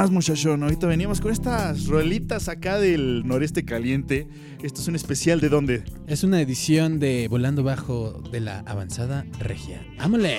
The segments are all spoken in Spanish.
más, muchachón. Ahorita venimos con estas rolitas acá del noreste caliente. Esto es un especial de dónde? Es una edición de Volando Bajo de la Avanzada Regia. ¡Ámale!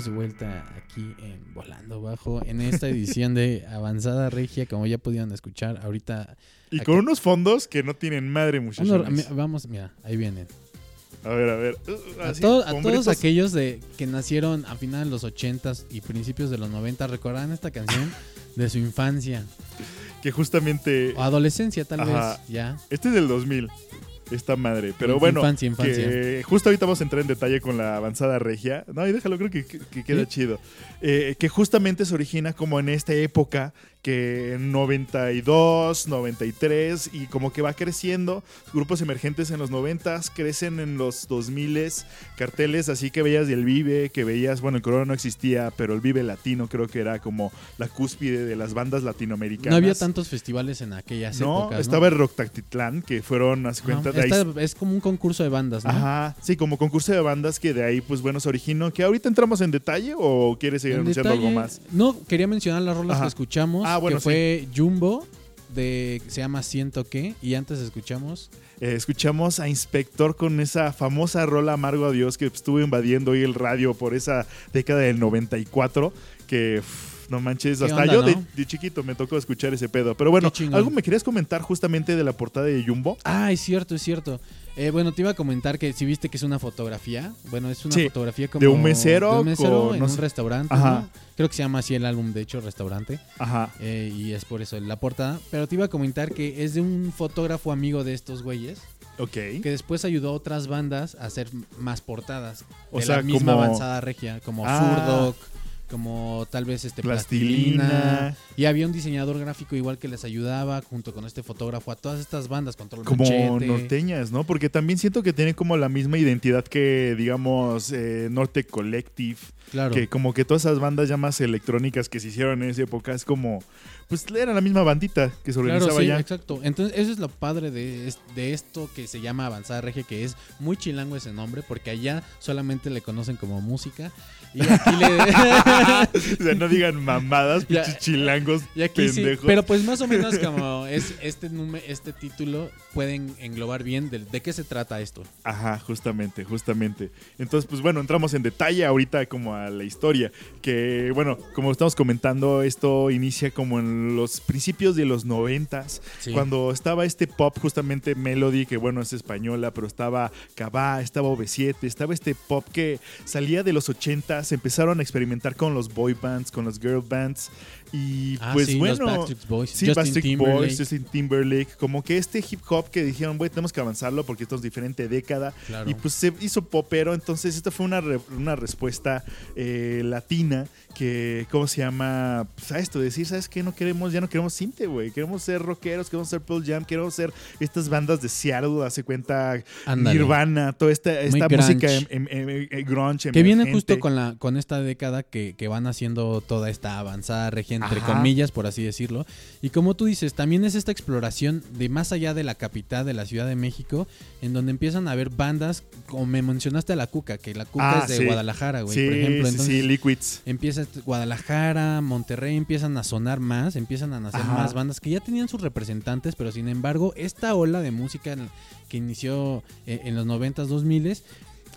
Estamos de vuelta aquí en Volando Bajo, en esta edición de Avanzada Regia, como ya pudieron escuchar, ahorita... Y con unos fondos que no tienen madre, muchachos. vamos, mira, ahí vienen. A ver, a ver. Uh, A, to- todos aquellos de que nacieron a finales de los 80s y principios de los 90 recordarán esta canción de su infancia Que justamente. o adolescencia tal Ajá. vez, ya. Este es del 2000. Esta madre. Pero bueno. infancia, infancia. Que justo ahorita vamos a entrar en detalle con la avanzada regia. No, y déjalo, creo que, que- que queda Sí. chido. Eh, que justamente se origina como en esta época que en 92, 93 y como que va creciendo. Grupos emergentes en los 90 crecen en los 2000 carteles así que veías del Vive, que veías, bueno, el Corona no existía, pero el Vive Latino creo que era como la cúspide de las bandas latinoamericanas. No había tantos festivales en aquellas No, épocas. ¿no? estaba el Rock Tactitlán, que fueron, haz Ajá. cuenta, de ahí Esta es como un concurso de bandas, ¿no? Ajá, sí, como concurso de bandas que de ahí, pues bueno, se originó. ¿Que ahorita entramos en detalle o quieres seguir En anunciando algo más? No, quería mencionar las rolas Ajá. que escuchamos. Ah, bueno, que fue Jumbo, de se llama Siento que. Y antes escuchamos. Eh, escuchamos a Inspector con esa famosa rola Amargo a Dios que estuvo invadiendo hoy el radio por esa década del 94. Que pff, no manches, ¿Qué hasta onda, yo de, no? de chiquito me tocó escuchar ese pedo. Pero bueno. ¿algo me querías comentar justamente de la portada de Jumbo? Ah, es cierto, es cierto. Eh, bueno, te iba a comentar que si viste que es una fotografía. Bueno, es una Sí, fotografía como. de un mesero de un mesero con- en no un sé. restaurante. Ajá. ¿no? Creo que se llama así el álbum, de hecho, restaurante. Ajá. Eh, y es por eso la portada. Pero te iba a comentar que es de un fotógrafo amigo de estos güeyes. Ok. que después ayudó a otras bandas a hacer más portadas O de sea, la misma como- avanzada regia, como Ah. Como tal vez este Plastilina. Plastilina. Y había un diseñador gráfico igual que les ayudaba junto con este fotógrafo a todas estas bandas, Control como Machete. norteñas, ¿no? Porque también siento que tienen como la misma identidad que, digamos, eh, Norte Collective. Claro. Que como que todas esas bandas ya más electrónicas que se hicieron en esa época es como, pues era la misma bandita que se Claro, organizaba sí, ya. exacto. Entonces, eso es lo padre de, de esto que se llama Avanzada Regia, que es muy chilango ese nombre, porque allá solamente le conocen como música. Y aquí le. o sea, no digan mamadas, pinches chilangos Y aquí sí, pendejos. pero pues más o menos como es este nume- este título pueden englobar bien de, de qué se trata esto. Ajá, justamente, justamente. Entonces, pues bueno, entramos en detalle ahorita como a la historia. Que bueno, como estamos comentando, esto inicia como en los principios de los noventas. Sí. Cuando estaba este pop, justamente Melody, que bueno, es española, pero estaba Cabá, estaba OV7, estaba este pop que salía de los 80s, empezaron a experimentar con los boy bands, con los girl bands. Y Ah, pues sí, bueno. los Backstreet Boys, Sí, Justin Backstreet Timberlake. Boys, Justin Timberlake, como que este hip hop que dijeron, güey, tenemos que avanzarlo porque esto es diferente década. Claro. Y pues se hizo popero, entonces esta fue una, re- una respuesta eh, latina que, ¿cómo se llama? Pues a esto, decir, ¿sabes qué? No queremos, ya no queremos cinte, güey. Queremos ser rockeros, queremos ser Pearl Jam, queremos ser estas bandas de Seattle, hace cuenta Ándale. Nirvana, toda esta, esta música em- em- em- em- grunge. Que viene justo con la con esta década que, que van haciendo toda esta avanzada regia, entre Ajá. comillas, por así decirlo. Y como tú dices, también es esta exploración de más allá de la capital, de la Ciudad de México, en donde empiezan a haber bandas, como me mencionaste a la Cuca, que la Cuca Ah, es de sí. Guadalajara, güey, Sí, por ejemplo. Entonces, sí, Liquids. Empieza Guadalajara, Monterrey, empiezan a sonar más, empiezan a nacer Ajá. más bandas que ya tenían sus representantes, pero sin embargo, esta ola de música que inició eh, en los 90s, 2000s,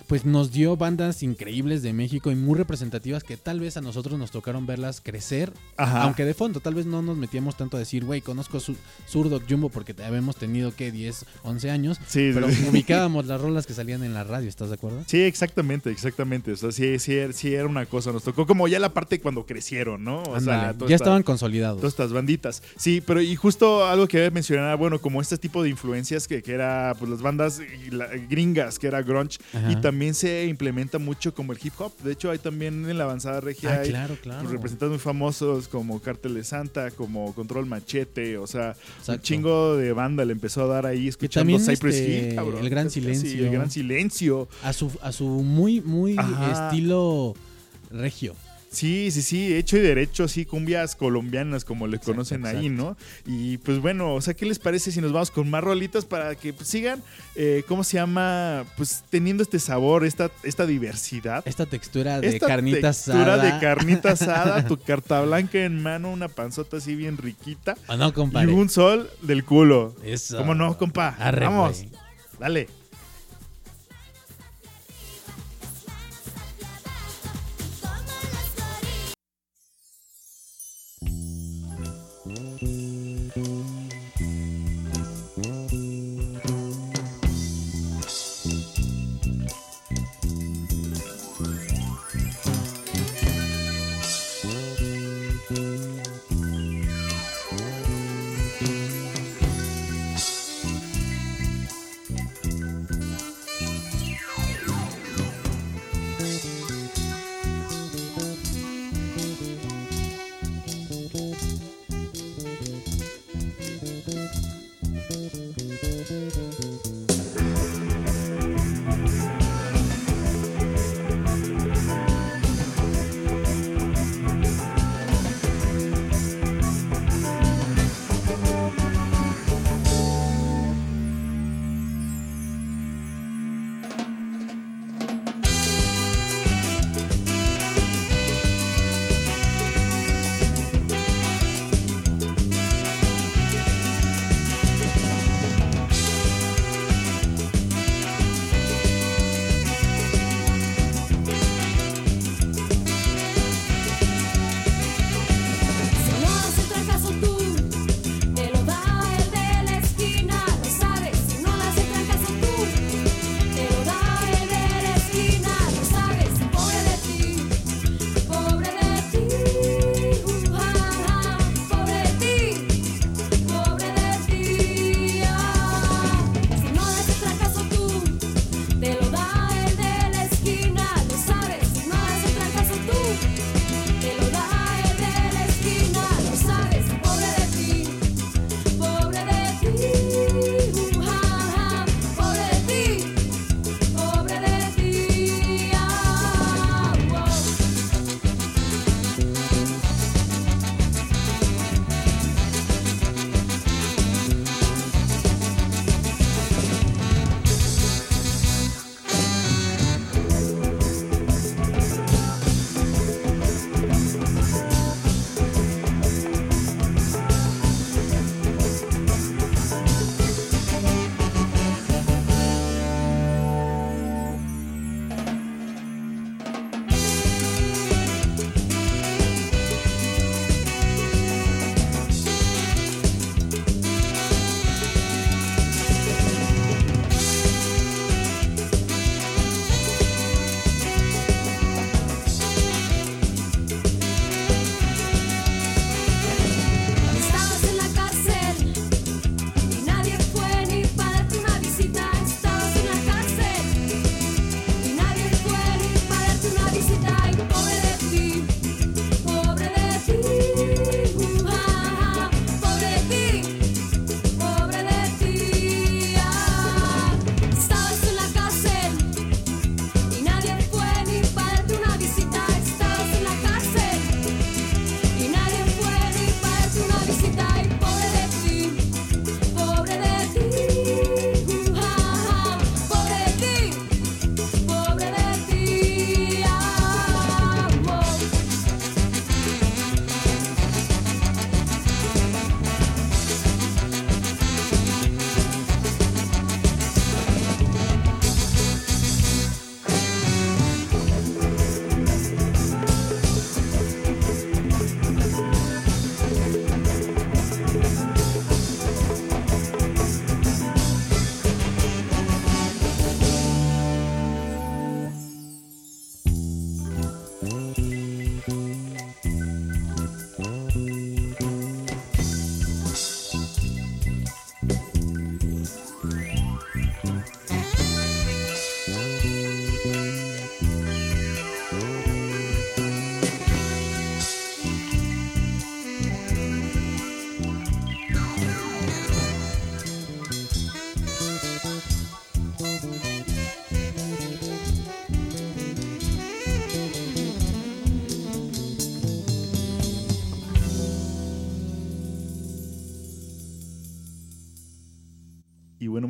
pues nos dio bandas increíbles de México y muy representativas que tal vez a nosotros nos tocaron verlas crecer, Ajá. aunque de fondo tal vez no nos metíamos tanto a decir, güey, conozco su Zurdo Jumbo porque habíamos tenido que 10, 11 años, Sí, pero sí. ubicábamos las rolas que salían en la radio, ¿estás de acuerdo? Sí, exactamente, exactamente. O sea, sí, sí, sí era una cosa. Nos tocó como ya la parte cuando crecieron, ¿no? O sea, ya esta- estaban consolidados. Todas estas banditas. Sí, pero y justo algo que mencionar, bueno, como este tipo de influencias que, que era pues las bandas gringas, que era grunge, Ajá. y también se implementa mucho como el hip hop. De hecho, hay también en la avanzada regia Ah, hay claro, claro. pues, representantes muy famosos como Cártel de Santa, como Control Machete, o sea, un Exacto. chingo de banda le empezó a dar ahí escuchando también, Cypress este, Hill, cabrón. El Gran Silencio. el Gran Silencio. A su, a su muy, muy Ajá. estilo regio. Sí, sí, sí, hecho y derecho, sí, cumbias colombianas como le Exacto, conocen ahí, ¿no? Y pues bueno, o sea, ¿qué les parece si nos vamos con más rolitas para que pues, sigan, eh, ¿cómo se llama? Pues teniendo este sabor, esta, esta diversidad. Esta textura de Esta carnita textura asada. de carnita asada, tu carta blanca en mano, una panzota así bien riquita ¿O no, y compadre? un sol del culo. Eso. ¿Cómo no, compa? Arre, Vamos, dale.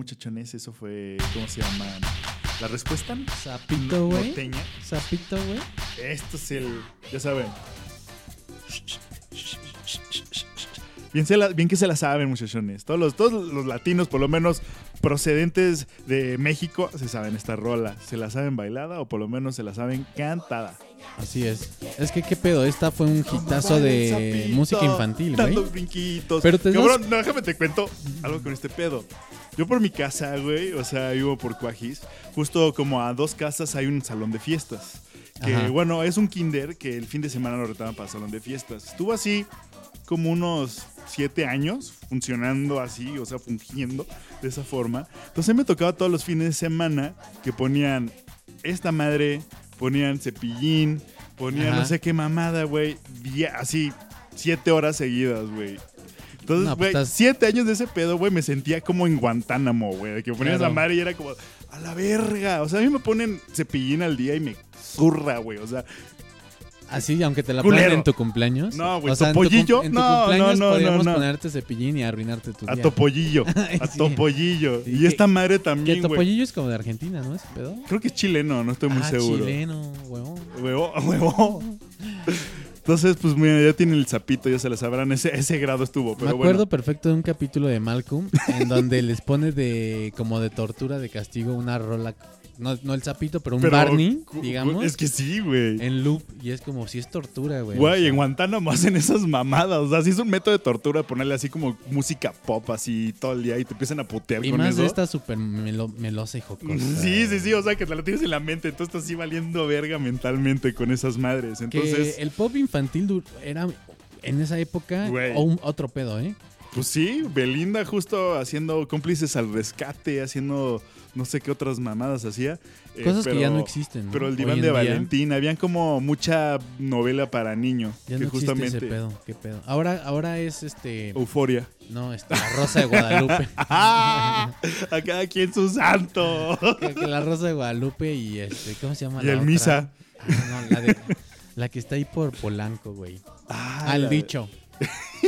Muchachones, eso fue, ¿cómo se llama? La respuesta Sapito, güey. Sapito, güey. Esto es el, ya saben. Bien, se la- bien que se la saben, muchachones. Todos los, todos los latinos, por lo menos procedentes de México, se saben esta rola. Se la saben bailada o por lo menos se la saben cantada. Así es. Es que, ¿qué pedo? Esta fue un hitazo de música infantil, güey. Pero te Cabrón, no, déjame te cuento algo con este pedo. Yo por mi casa, güey, o sea, vivo por Cuajis. Justo como a dos casas hay un salón de fiestas. Que, Ajá. bueno, es un kinder que el fin de semana lo retaban para salón de fiestas. Estuvo así como unos siete años funcionando así, o sea, fungiendo de esa forma. Entonces me tocaba todos los fines de semana que ponían esta madre, ponían cepillín, ponían Ajá. no sé qué mamada, güey. Así, siete horas seguidas, güey. Entonces, No, pues güey, estás- siete años de ese pedo, güey, me sentía como en Guantánamo, güey. de Que ponías Claro. la madre y era como, a la verga. O sea, a mí me ponen cepillín al día y me zurra, güey. O sea, Así, aunque te la pongan en tu cumpleaños. No, güey, O sea, topollillo, En tu, no, cumpleaños no, no, podríamos no, ponerte cepillín y arruinarte tu a topollillo. A sí. topollillo. Y Y que- esta madre también, güey. topollillo es como de Argentina, ¿no? Ese pedo. Creo que es chileno, no estoy muy ah, seguro. chileno, huevón. Huevo, huevo. Entonces, pues mira, ya tiene el sapito, ya se la sabrán. Ese, ese grado estuvo, pero Me acuerdo bueno. perfecto de un capítulo de Malcolm en donde les pone de como de tortura, de castigo, una rola. No, no el sapito, pero un Pero, Barney, digamos, Es que sí, güey. en loop. Y es como si es tortura, güey. Güey, O sea, en Guantánamo hacen esas mamadas. O sea, sí es un método de tortura ponerle así como música pop así todo el día y te empiezan a putear y con más eso. de esta súper melo- melosa y jocosa. Sí, sí, sí. O sea, que te la tienes en la mente. Entonces estás así valiendo verga mentalmente con esas madres. Entonces, que el pop infantil era en esa época un- otro pedo, ¿eh? Pues sí, Belinda justo haciendo cómplices al rescate, haciendo no sé qué otras mamadas hacía. Eh, Cosas que ya no existen. ¿no? Pero el diván de día Valentín, habían como mucha novela para niño. Ya que no existe justamente. ese pedo, qué pedo. Ahora, ahora es este. Euforia. No, este, la Rosa de Guadalupe. ¡Ah! A cada quien su santo. que, que la Rosa de Guadalupe y este, ¿cómo se llama? Y la el otra? Misa. Ah, no, la de. La que está ahí por Polanco, güey. Ah, el la- dicho.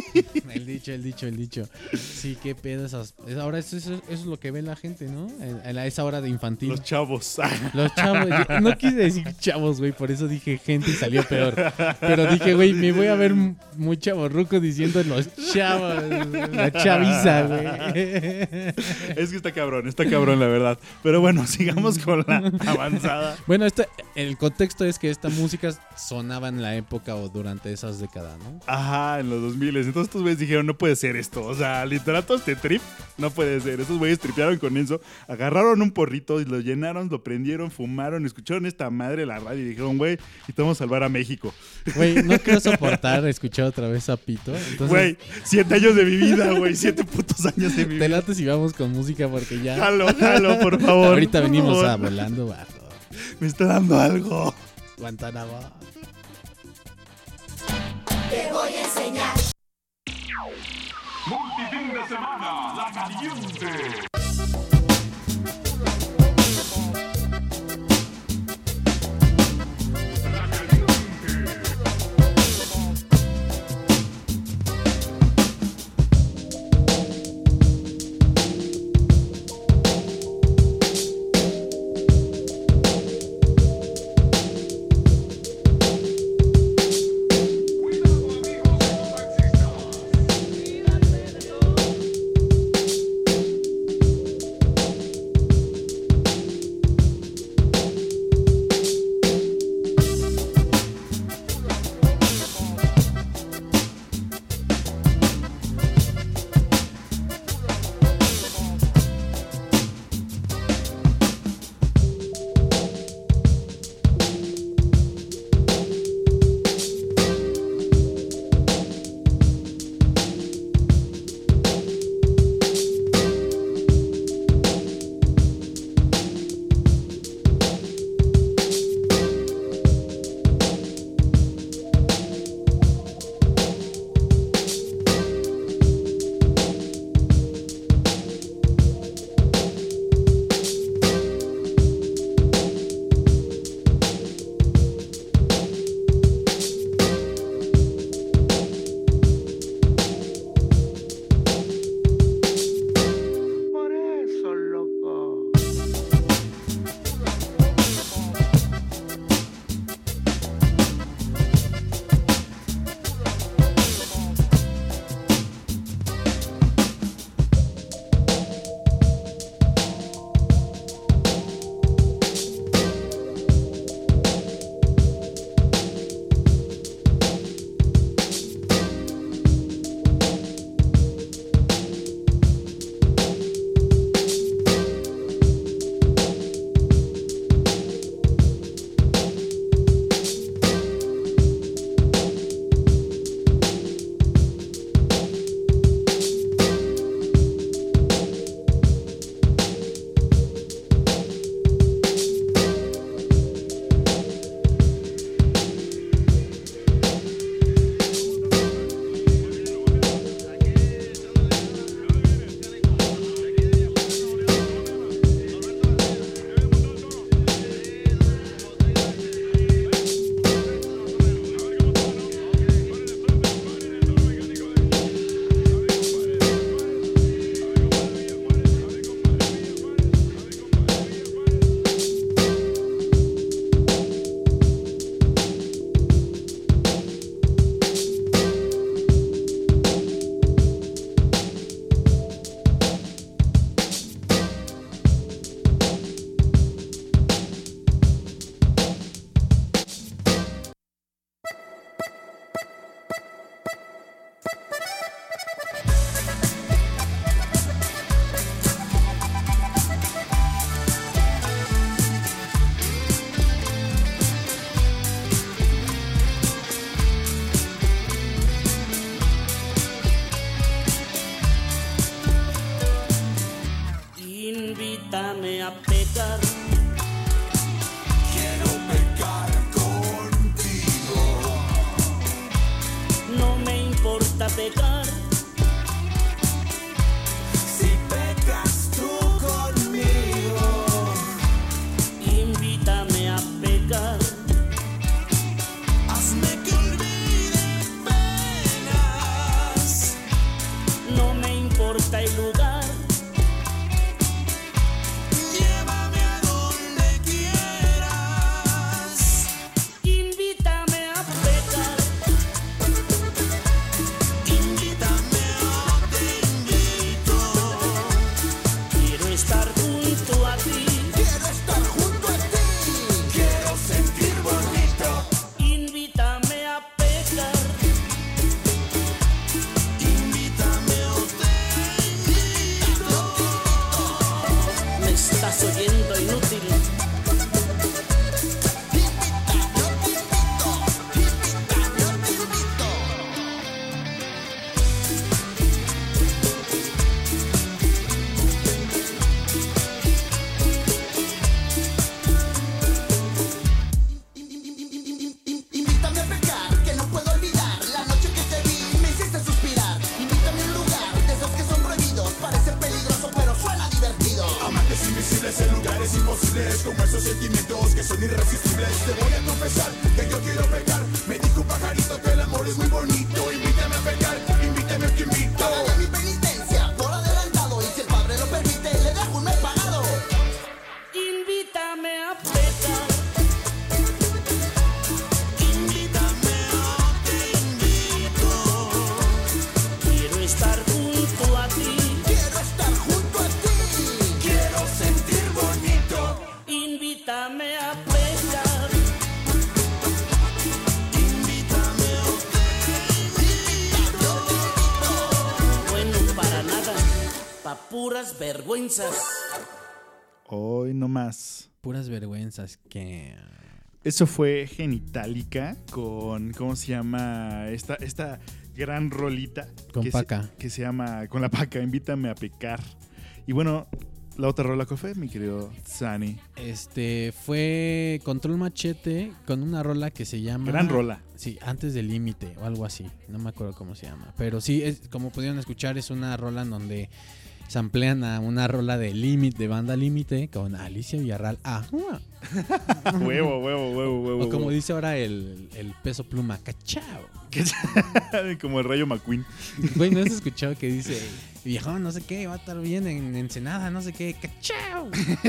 el dicho, el dicho, el dicho. Sí, qué pedo esas. Ahora eso, eso- eso es lo que ve la gente, ¿no? A esa hora de infantil. Los chavos. Los chavos, no quise decir chavos, güey, por eso dije gente y salió peor. Pero dije, güey, me voy a ver muy chavorruco diciendo los chavos, la chaviza, güey. es que está cabrón, está cabrón, la verdad. Pero bueno, sigamos con la avanzada. Bueno, este, el contexto es que esta música sonaba en la época o durante esas décadas, ¿no? Ajá, en los 2000. Entonces estos güeyes dijeron, no puede ser esto. O sea, literal, todo este trip no puede ser. Estos güeyes tripearon con eso. Agarraron un porrito y lo llenaron, lo prendieron, fumaron, escucharon esta madre de la radio y dijeron, güey, y te vamos a salvar a México. Güey, no quiero soportar escuchar otra vez a Pito. Entonces, Güey, siete años de mi vida, güey. Siete putos años de mi te vida. late si vamos con música porque ya... Jalo, jalo, por favor. Ahorita por venimos favor. a volando bajo. Me está dando algo. Guantánamo. Te voy a enseñar. Semana, la caliente. Sentimientos que son irresistibles. Te voy a confesar Vergüenzas que... Eso fue Genitalica con, ¿cómo se llama? Esta, esta gran rolita. Con que se- Paca. que se llama, con la paca, invítame a pecar. Y bueno, la otra rola, ¿cuál fue, mi querido Sani? Este fue Control Machete con una rola que se llama... Gran rola. Sí, antes del límite o algo así. No me acuerdo cómo se llama. Pero sí, es, como pudieron escuchar, es una rola en donde samplean a una rola de Límite, de banda Límite, con Alicia Villarral. Ah, huevo, huevo, huevo, huevo. o como dice ahora el, el peso pluma, cachao. como el rayo McQueen. Güey, ¿no has escuchado que dice, viejón, no sé qué, va a estar bien en Ensenada, no sé qué, cachao?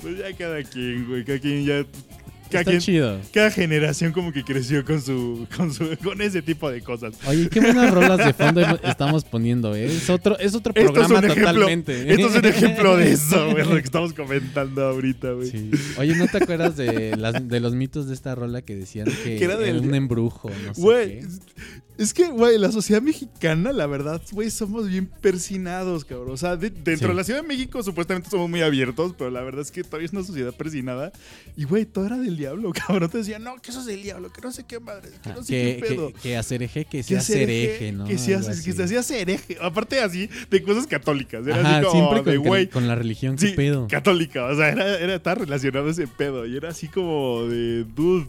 pues ya cada quien, güey. Cada quien ya. Cada, Está quien- chido. cada generación como que creció con su, con su, con ese tipo de cosas. Oye, qué buenas rolas de fondo estamos poniendo, ¿eh? Es otro, es otro Esto es programa ejemplo. totalmente. Esto es un ejemplo de eso, güey, lo que estamos comentando ahorita, güey. Sí. Oye, ¿no te acuerdas de, las, de los mitos de esta rola que decían que, Que era del- un embrujo? No sé Güey, qué? Es- que, güey, la sociedad mexicana, la verdad, güey, somos bien persinados, cabrón. O sea, de- dentro Sí. de la Ciudad de México supuestamente somos muy abiertos, pero la verdad es que todavía es una sociedad persinada. Y, güey, todo era del diablo, cabrón. Te decían, no, que eso es del diablo, que no sé qué madre, que no sé que, qué pedo. que, que hacer eje, que Que sea hacer ser eje, eje, ¿no? Que, se Algo hace- que así. se hacía ser eje. Aparte así, de cosas católicas. Era Ajá, así como siempre de, con, güey, con la religión, qué Sí, pedo. católica. O sea, era, era estar relacionado ese pedo. Y era así como de, dude,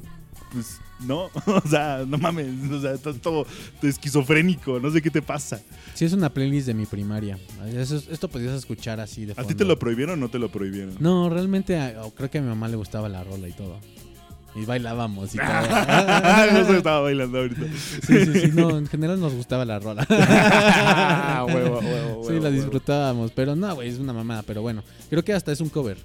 pues no. O sea, no mames. O sea, estás todo esquizofrénico. No sé qué te pasa. Sí, es una playlist de mi primaria. Eso es- esto podías escuchar así de ¿A fondo. ti te lo prohibieron o no te lo prohibieron? No, realmente a- creo que a mi mamá le gustaba la rola y todo. Y bailábamos y todo. no estaba bailando ahorita. Sí, sí, sí. No, en general nos gustaba la rola. huevo, huevo, Sí, huevo, la huevo. disfrutábamos. Pero no, güey, es una mamada. Pero bueno, creo que hasta es un cover.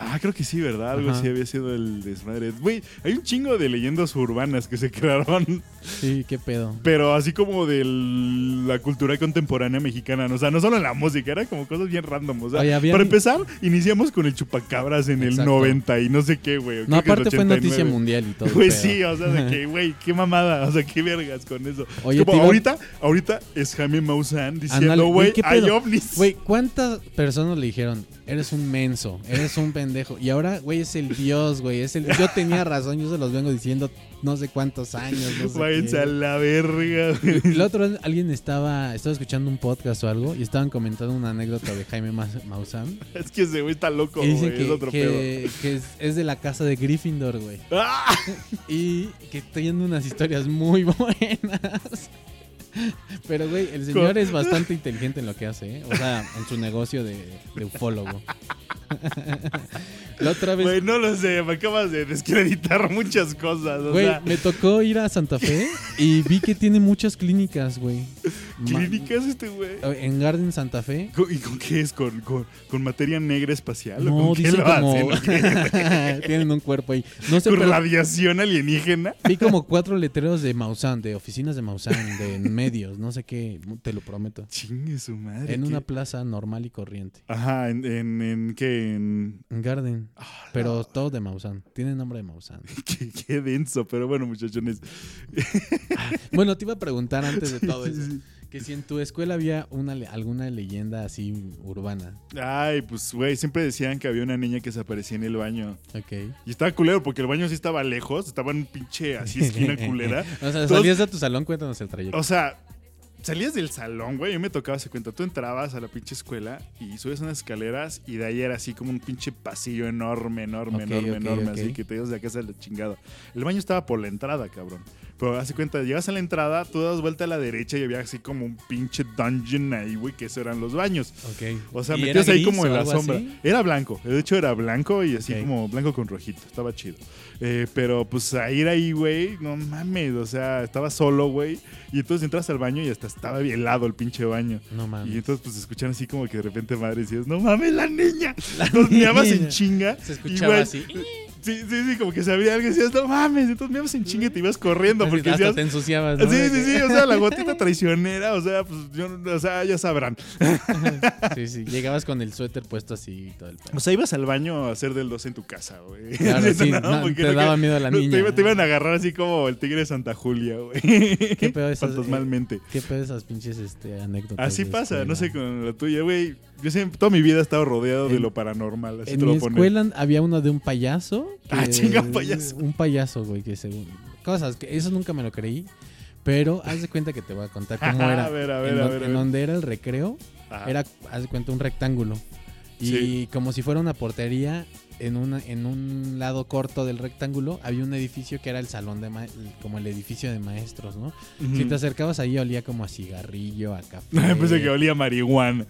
Ah, creo que sí, ¿verdad? Algo Ajá. así había sido el desmadre. Güey, hay un chingo de leyendas urbanas que se crearon, Sí, qué pedo. pero así como de la cultura contemporánea mexicana. ¿no? O sea, no solo en la música, era como cosas bien random. O sea, Oye, habían- para empezar, iniciamos con el chupacabras en Exacto. el 90 y no sé qué, güey. No, aparte fue 89. noticia mundial y todo. Güey, sí, o sea, de que, güey, qué mamada, o sea, qué vergas con eso. Oye, Es como ahorita, ahorita es Jaime Maussan diciendo, güey, güey, ¿qué hay ovnis. Güey, ¿cuántas personas le dijeron? Eres un menso, eres un pendejo. Y ahora, güey, es el dios, güey. Es el... Yo tenía razón, yo se los vengo diciendo no sé cuántos años. No sé Váyanse a la verga, güey. Otra vez alguien estaba, estaba escuchando un podcast o algo y estaban comentando una anécdota de Jaime Ma- Maussan. Es que ese güey está loco, güey. dicen Es que, otro pedo. que, que es, es de la casa de Gryffindor, güey. ¡Ah! Y que tiene unas historias muy buenas. Pero, güey, el señor es bastante inteligente en lo que hace, ¿eh? O sea, en su negocio de, de ufólogo. la otra vez, Güey, no lo sé, me acabas de descreditar muchas cosas. O güey, sea, me tocó ir a Santa Fe y vi que tiene muchas clínicas, güey. ¿clínicas este güey? En Garden Santa Fe. ¿Con- ¿Y con qué es? ¿Con, con, con materia negra espacial? ¿O No, qué dicen lo como. hacen? ¿O? Tienen un cuerpo ahí. No sé, ¿Con pero radiación alienígena? vi como cuatro letreros de Maussan, de oficinas de Maussan, de medios, no sé qué, te lo prometo. Chingue su madre. En ¿qué? una plaza normal y corriente. Ajá, en, en, en qué, en... En Garden. Ah, Pero no, todo de Maussan. Tiene nombre de Maussan. qué, qué denso, pero bueno, muchachones. Bueno, te iba a preguntar antes de todo eso. Que si en tu escuela había una, alguna leyenda así urbana. Ay, pues, güey, siempre decían que había una niña que se aparecía en el baño. Ok. Y estaba culero porque el baño sí estaba lejos, estaba en un pinche así esquina culera. o sea, salías de tu salón, cuéntanos el trayecto. O sea, salías del salón, güey. Yo me tocaba se cuenta. Tú entrabas a la pinche escuela y subes unas escaleras y de ahí era así como un pinche pasillo enorme, enorme, enorme, enorme. Así que te ibas de casa de la chingada. El baño estaba por la entrada, cabrón. Pero hace cuenta, llegas a la entrada, tú das vuelta a la derecha y había así como un pinche dungeon ahí, güey, que esos eran los baños. Ok. O sea, ¿Y metías ahí como en la sombra. así? Era blanco, de hecho era blanco y así como blanco con rojito. Estaba chido. Eh, pero pues a ir ahí, güey, no mames. O sea, estaba solo, güey. Y entonces entras al baño y hasta estaba bien helado el pinche baño. No mames. Y entonces pues escuchan así como que de repente madre decías, no mames, la niña. Nos meabas en niña. chinga. Se y, escuchaba así. Sí, sí, sí, como que algo y decías, no mames. Entonces meabas en chinga y te ibas corriendo porque Hasta decías, te ensuciabas, ¿no? Sí, sí, sí, o sea, la gotita traicionera, o sea, pues yo, o sea, ya sabrán. Sí, sí. Llegabas con el suéter puesto así y todo el pedo. O sea, ibas al baño a hacer del 2 en tu casa, güey. Claro, sí, No, no, te no daba que- miedo a la niña. Te, iba- te iban a agarrar así como el tigre de Santa Julia, güey. Qué pedo esas, Fantasmalmente. ¿Qué pedo esas pinches este, anécdotas? Así pasa, no sé con la tuya, güey. Yo siempre, toda mi vida he estado rodeado de lo paranormal, así En te mi escuela había uno de un payaso. Ah, chinga, un payaso. Un payaso, güey, que según... Cosas, que eso nunca me lo creí. Pero haz de cuenta que te voy a contar cómo era. A ver, a ver, en, a ver, a en ver. donde era el recreo, Ajá. era, haz de cuenta, un rectángulo. Y Sí. como si fuera una portería, en, una, en un lado corto del rectángulo había un edificio que era el salón de ma- como el edificio de maestros, ¿no? Si te acercabas ahí olía como a cigarrillo, a café. Pensé que olía a marihuana.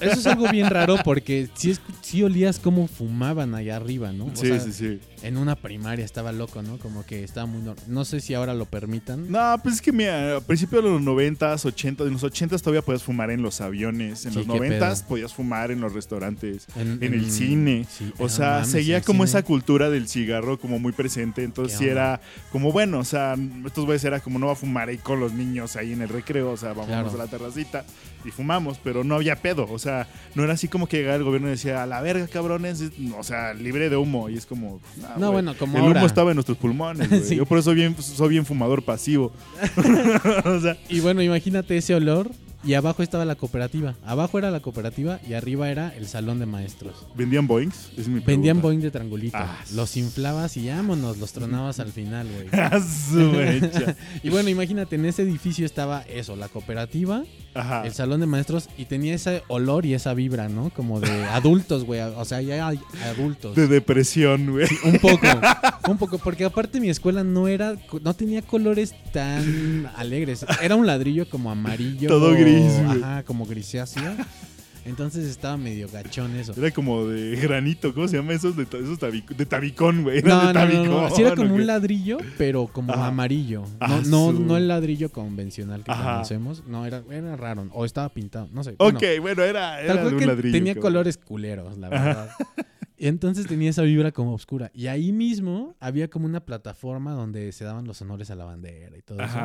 Eso es algo bien raro porque sí, sí olías cómo fumaban allá arriba, ¿no? O Sí, sea, sí, sí. En una primaria estaba loco, ¿no? Como que estaba muy... No sé si ahora lo permitan. No, pues es que mira, a principios de los 90s, 80 en los 80s todavía podías fumar en los aviones, en Sí, los qué 90s pedo. podías fumar en los restaurantes, En, en el cine. Sí, O sea, mames, seguía como cine. esa cultura del cigarro como muy presente. Entonces ¿Qué sí era como bueno, o sea, estos güeyes era como no va a fumar ahí con los niños ahí en el recreo, o sea, vamos Claro. a la terracita y fumamos, pero no había pedo, o sea, no era así como que llegaba el gobierno y decía, a la verga, cabrones, es- o sea, libre de humo. Y es como, "Ah, No, bueno, como el ahora. humo estaba en nuestros pulmones, güey. Sí. Yo por eso bien, soy bien fumador pasivo. o sea, Y bueno, imagínate ese olor y abajo estaba la cooperativa. Abajo era la cooperativa y arriba era el salón de maestros. ¿vendían Boeings? Es mi Vendían. Boeing de trangulito. Ah, los inflabas y vámonos, los tronabas al final, güey. Ah. Y bueno, imagínate, en ese edificio estaba eso, la cooperativa, Ajá. el salón de maestros y tenía ese olor y esa vibra, ¿no? Como de adultos, güey. O sea, ya hay adultos. De depresión, güey. Un poco, un poco, porque aparte mi escuela no era, no tenía colores tan alegres. Era un ladrillo como amarillo. Todo gris, güey. Ajá, como grisáceo. Entonces estaba medio gachón eso. Era como de granito, ¿cómo se llama esos de, esos tabic- de tabicón, güey? Era No, de no, no, tabicón. no, Sí era como un ladrillo, pero como Ajá. amarillo. No, Ah, no, el ladrillo convencional que Ajá. conocemos. No, era, era raro. O estaba pintado, no sé. Ok, Bueno, bueno, era, era de un que ladrillo. tenía colores culeros, la verdad. Y entonces tenía esa vibra como oscura. Y ahí mismo había como una plataforma donde se daban los honores a la bandera y todo eso.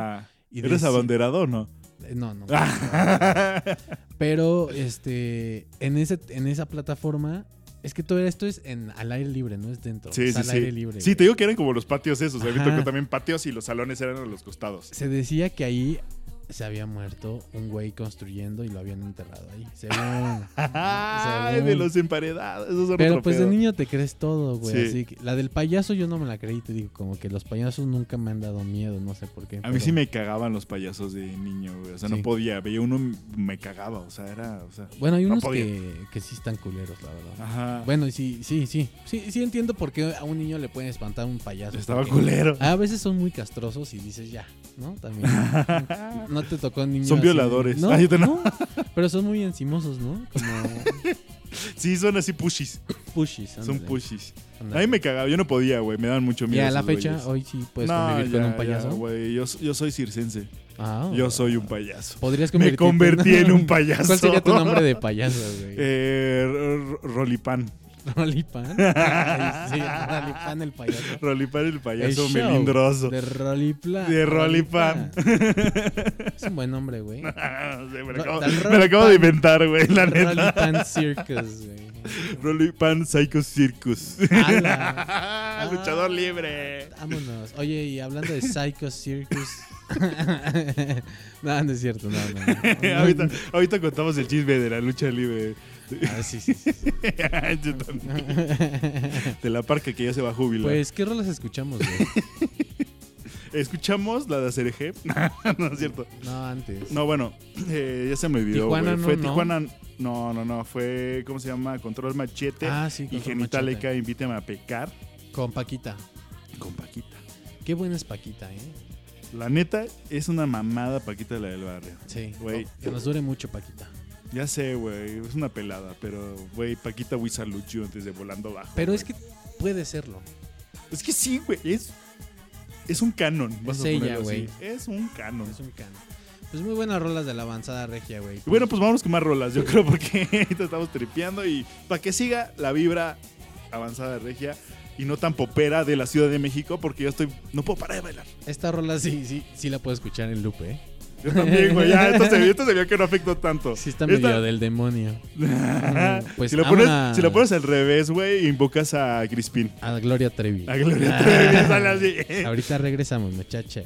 Y ¿Eres abanderado o no? Eh, No, no. Pero este en ese en esa plataforma es que todo esto es en al aire libre, no es dentro. Sí, es sí, al sí. aire libre. sí, güey. te digo que eran como los patios esos. A mí tocó también patios y los salones eran a los costados. Se decía que ahí se había muerto un güey construyendo y lo habían enterrado ahí. Según. Ay, Según. de los emparedados. Son Pero pues de niño te crees todo, güey. Sí. Así que la del payaso yo no me la creí, te digo, como que los payasos nunca me han dado miedo, no sé por qué. A mí sí me cagaban los payasos de niño, güey. O sea, Sí. no podía. Veía uno, me cagaba. O sea, era. O sea, Bueno, hay no unos que, que sí están culeros, la verdad. Ajá. Bueno, sí, sí, sí, sí. Sí entiendo por qué a un niño le pueden espantar un payaso. Estaba culero. A veces son muy castrosos y dices ya, ¿no? También. no te tocó niños. Son así- violadores. No, Ay, yo no. no, pero son muy encimosos, ¿no? Como Sí, son así pushis. pushies. Son pushis. A mí me cagaba. Yo no podía, güey. Me daban mucho Y miedo. a la fecha, güeyes. hoy sí puedes no, convivir con ya, un ya, payaso. güey. Yo, yo soy circense. Ah, Yo soy un payaso. Podrías Me convertí en un payaso. ¿Cuál sería tu nombre de payaso, güey? Eh, Rolipan. Rolipan. Ay, sí, Rolipan el payaso. Rolipan el payaso El melindroso. De Roliplan. De Rolipan. Es un buen nombre, güey. No sé, me, lo acabo, me lo acabo de Rolipan. inventar, güey, la neta. Rolipan Circus, güey. Rolipan Psycho Circus. ¡Hala! Luchador libre. Vámonos. Oye, y hablando de Psycho Circus. no, no es cierto, no, no. no. ahorita, ahorita contamos el chisme de la lucha libre. Ah, sí, sí, sí. de la parca que ya se va a jubilar. Pues, ¿qué rolas escuchamos, güey? Escuchamos la de ACRG. no es cierto. No, antes. No, bueno, eh, ya se me olvidó. Tijuana güey. no, Fue no. Tijuana. No, no, no. Fue, ¿cómo se llama? Control Machete. Ah, sí, y Genitalica, invítame a pecar. Con Paquita. Con Paquita. Qué buena es Paquita, ¿eh? La neta, es una mamada Paquita la del barrio. Sí. Güey. Que nos dure mucho, Paquita. Ya sé, güey. Es una pelada, pero, güey, Paquita you antes de volando bajo. Pero es que puede serlo. Es que sí, güey. Es, es un canon. vamos a ella, güey. Es un canon. Es un can. Pues muy buenas rolas de la avanzada regia, güey. Y bueno, pues vámonos con más rolas, yo creo, porque ahorita estamos tripeando y para que siga la vibra avanzada regia y no tan popera de la Ciudad de México, porque yo estoy. No puedo parar de bailar. Esta rola sí, sí, sí la puedo escuchar en loop, ¿eh? Yo también, güey. Ya, esto se, vio, esto se vio que no afectó tanto. Sí está Esta- medio del demonio. pues si, lo pones, si lo pones al revés, güey, invocas a Crispin. A Gloria Trevi. A Gloria Trevi, sale así. Ahorita regresamos, muchacha.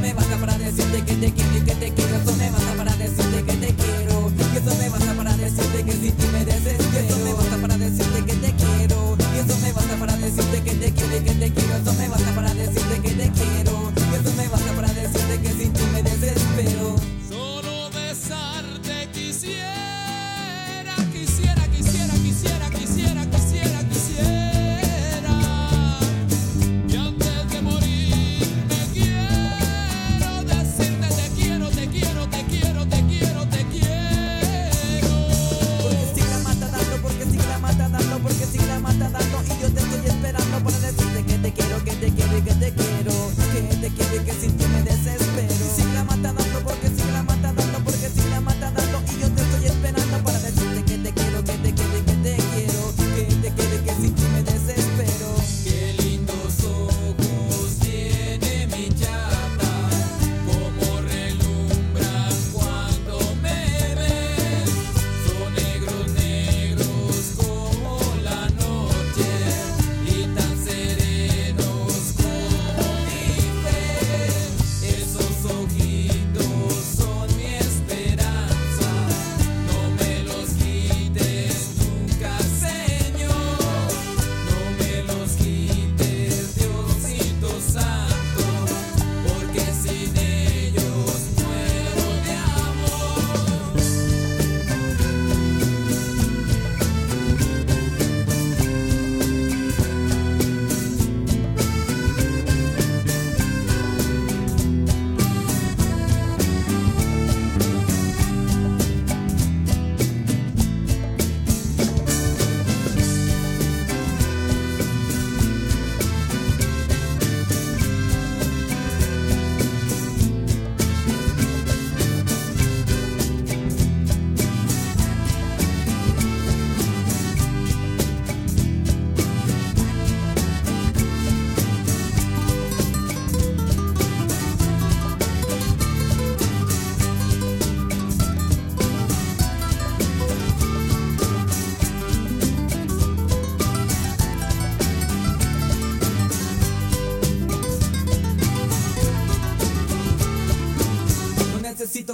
me basta para decirte que te quiero y que te quiero, eso me basta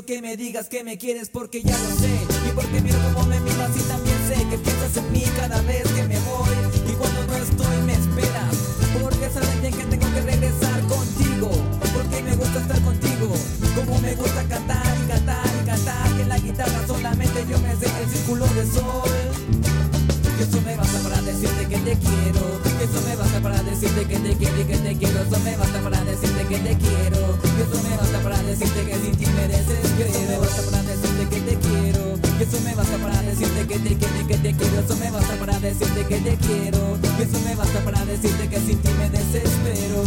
que me digas que me quieres porque ya lo sé. Y porque miro cómo me miras y también sé que piensas en mí cada vez que me voy. Y cuando no estoy me esperas. Porque sabes que tengo que regresar contigo. Porque me gusta estar contigo. Como me gusta cantar y cantar y cantar. Que en la guitarra solamente yo me sé el círculo de sol. te quiero y que te quiero Eso me basta para decirte que te quiero. Y eso me basta para decirte que sin ti me desespero Eso me basta para decirte que te quiero. Y eso me basta para decirte que te quiero y que te quiero. Eso me basta para decirte que te quiero. Y eso me basta para decirte que sin ti me desespero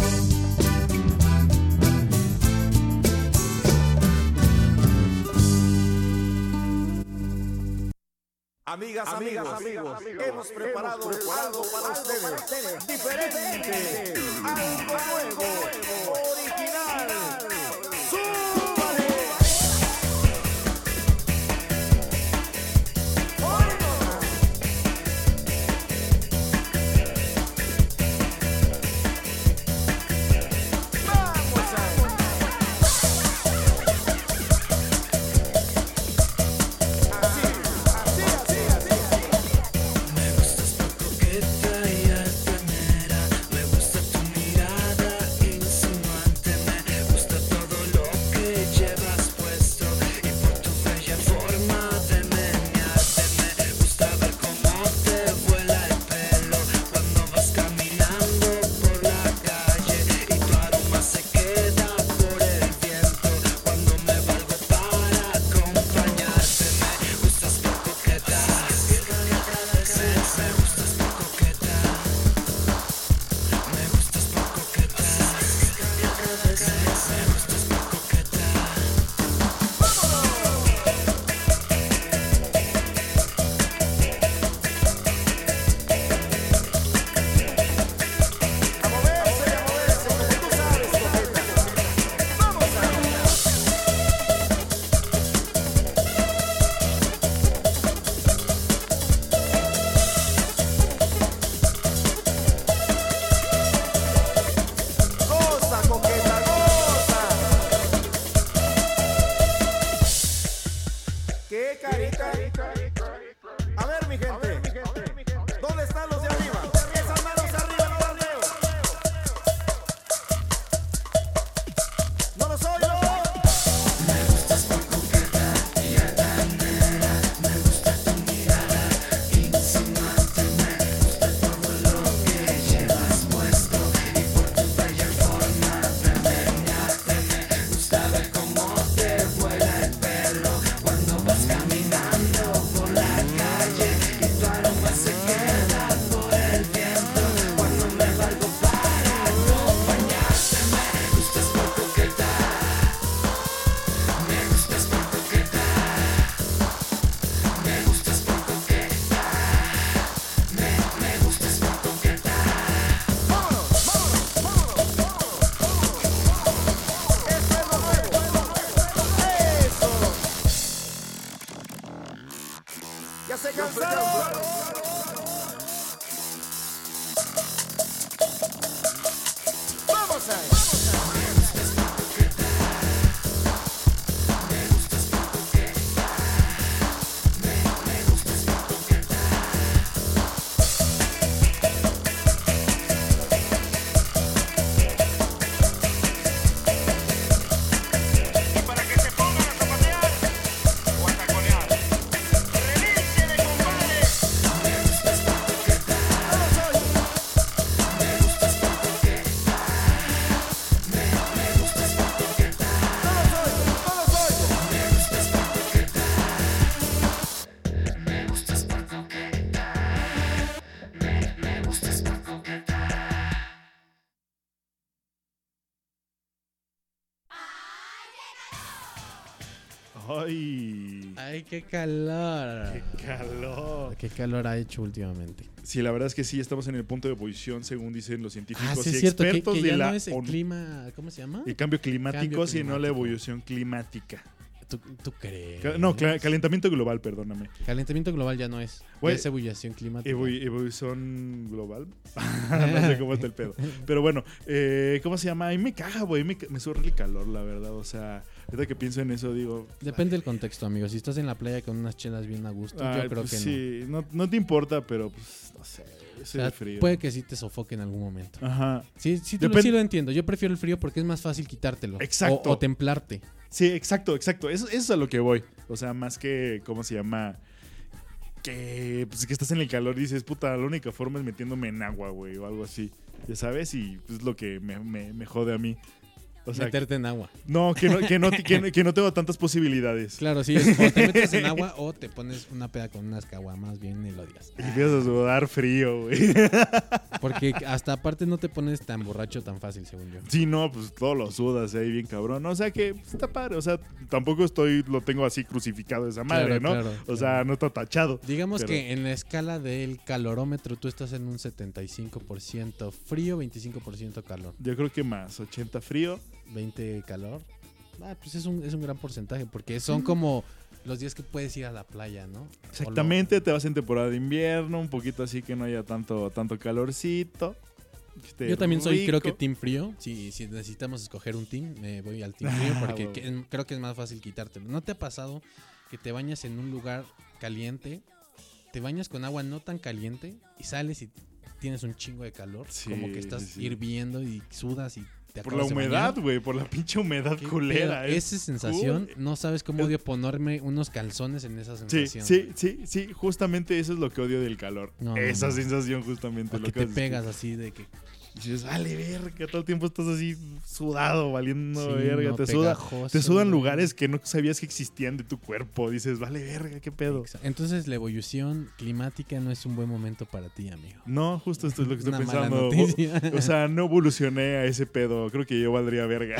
Amigas, amigos, amigos, amigos hemos, preparado algo para, ustedes, para diferente, diferente nuevo, Ay, qué calor. qué calor. Qué calor ha hecho últimamente. Sí, la verdad es que sí, estamos en el punto de ebullición, según dicen los científicos Ah, sí, y es cierto, que, expertos que de ya la no es el ONU. clima, ¿cómo se llama? El cambio climático, Cambio sino la evolución climática. ¿Tú, tú crees? No, calentamiento global, perdóname. Calentamiento global ya no es. Güey, es ebullición climática. Evo- evolución global. no sé cómo está el pedo. Pero bueno, eh, ¿cómo se llama? A mí me caga, güey. Me, me surre el calor, la verdad. O sea, ahorita que pienso en eso, digo. Depende del contexto, amigo. Si estás en la playa con unas chelas bien a gusto, ay, yo creo pues que no. sí, no. No te importa, pero pues, no sé. O sea, frío. puede que sí te sofoque en algún momento. Ajá. Sí, sí, lo- sí lo entiendo. Yo prefiero el frío porque es más fácil quitártelo. Exacto. O, o templarte. Sí, exacto, exacto. Eso, eso es a lo que voy. O sea, más que, ¿cómo se llama? Que, pues, que estás en el calor y dices, puta, la única forma es metiéndome en agua, güey, o algo así. Ya sabes, y es lo que me, me- me jode a mí. O sea, meterte en agua. no, que no, que no, que no, que no tengo tantas posibilidades. Claro, sí. Es, o te metes en agua o te pones una peda con unas caguamas bien y lo digas. Y empiezas a sudar frío, güey. Porque hasta aparte no te pones tan borracho tan fácil, según yo. Sí, no, pues todo lo sudas ahí bien cabrón. O sea que pues, está padre. O sea, tampoco estoy, lo tengo así crucificado esa madre, Claro, ¿no? claro, o sea, no está tachado. Digamos Pero- que en la escala del calorómetro tú estás en un 75% frío, 25% calor. Yo creo que más, 80 frío. 20 calor. Ah, pues es un, es un gran porcentaje porque son como los días que puedes ir a la playa, ¿no? O lo- Exactamente, te vas en temporada de invierno, un poquito así que no haya tanto, tanto calorcito. esté Yo también soy, creo que team frío. Si, si necesitamos escoger un team, me voy al team frío Ah, porque que- creo que es más fácil quitártelo. ¿No te ha pasado que te bañas en un lugar caliente, te bañas con agua no tan caliente y sales y tienes un chingo de calor? Sí, como que estás sí. hirviendo y sudas y te Por la humedad, güey, por la pinche humedad culera. pedo. es Esa sensación, cool. no sabes cómo odio ponerme unos calzones en esa sensación. sí, sí, sí, justamente eso es lo que odio del calor. No, Esa no. sensación justamente. Lo que te pegas así de que Y dices, vale, verga, todo el tiempo estás así sudado, valiendo Sí, verga. no, te, suda, te sudan güey. lugares que no sabías que existían de tu cuerpo. Dices, vale, verga, qué pedo. Entonces la evolución climática no es un buen momento para ti, amigo. No, justo esto es lo que estoy Una pensando. O sea, no evolucioné a ese pedo. Creo que yo valdría verga.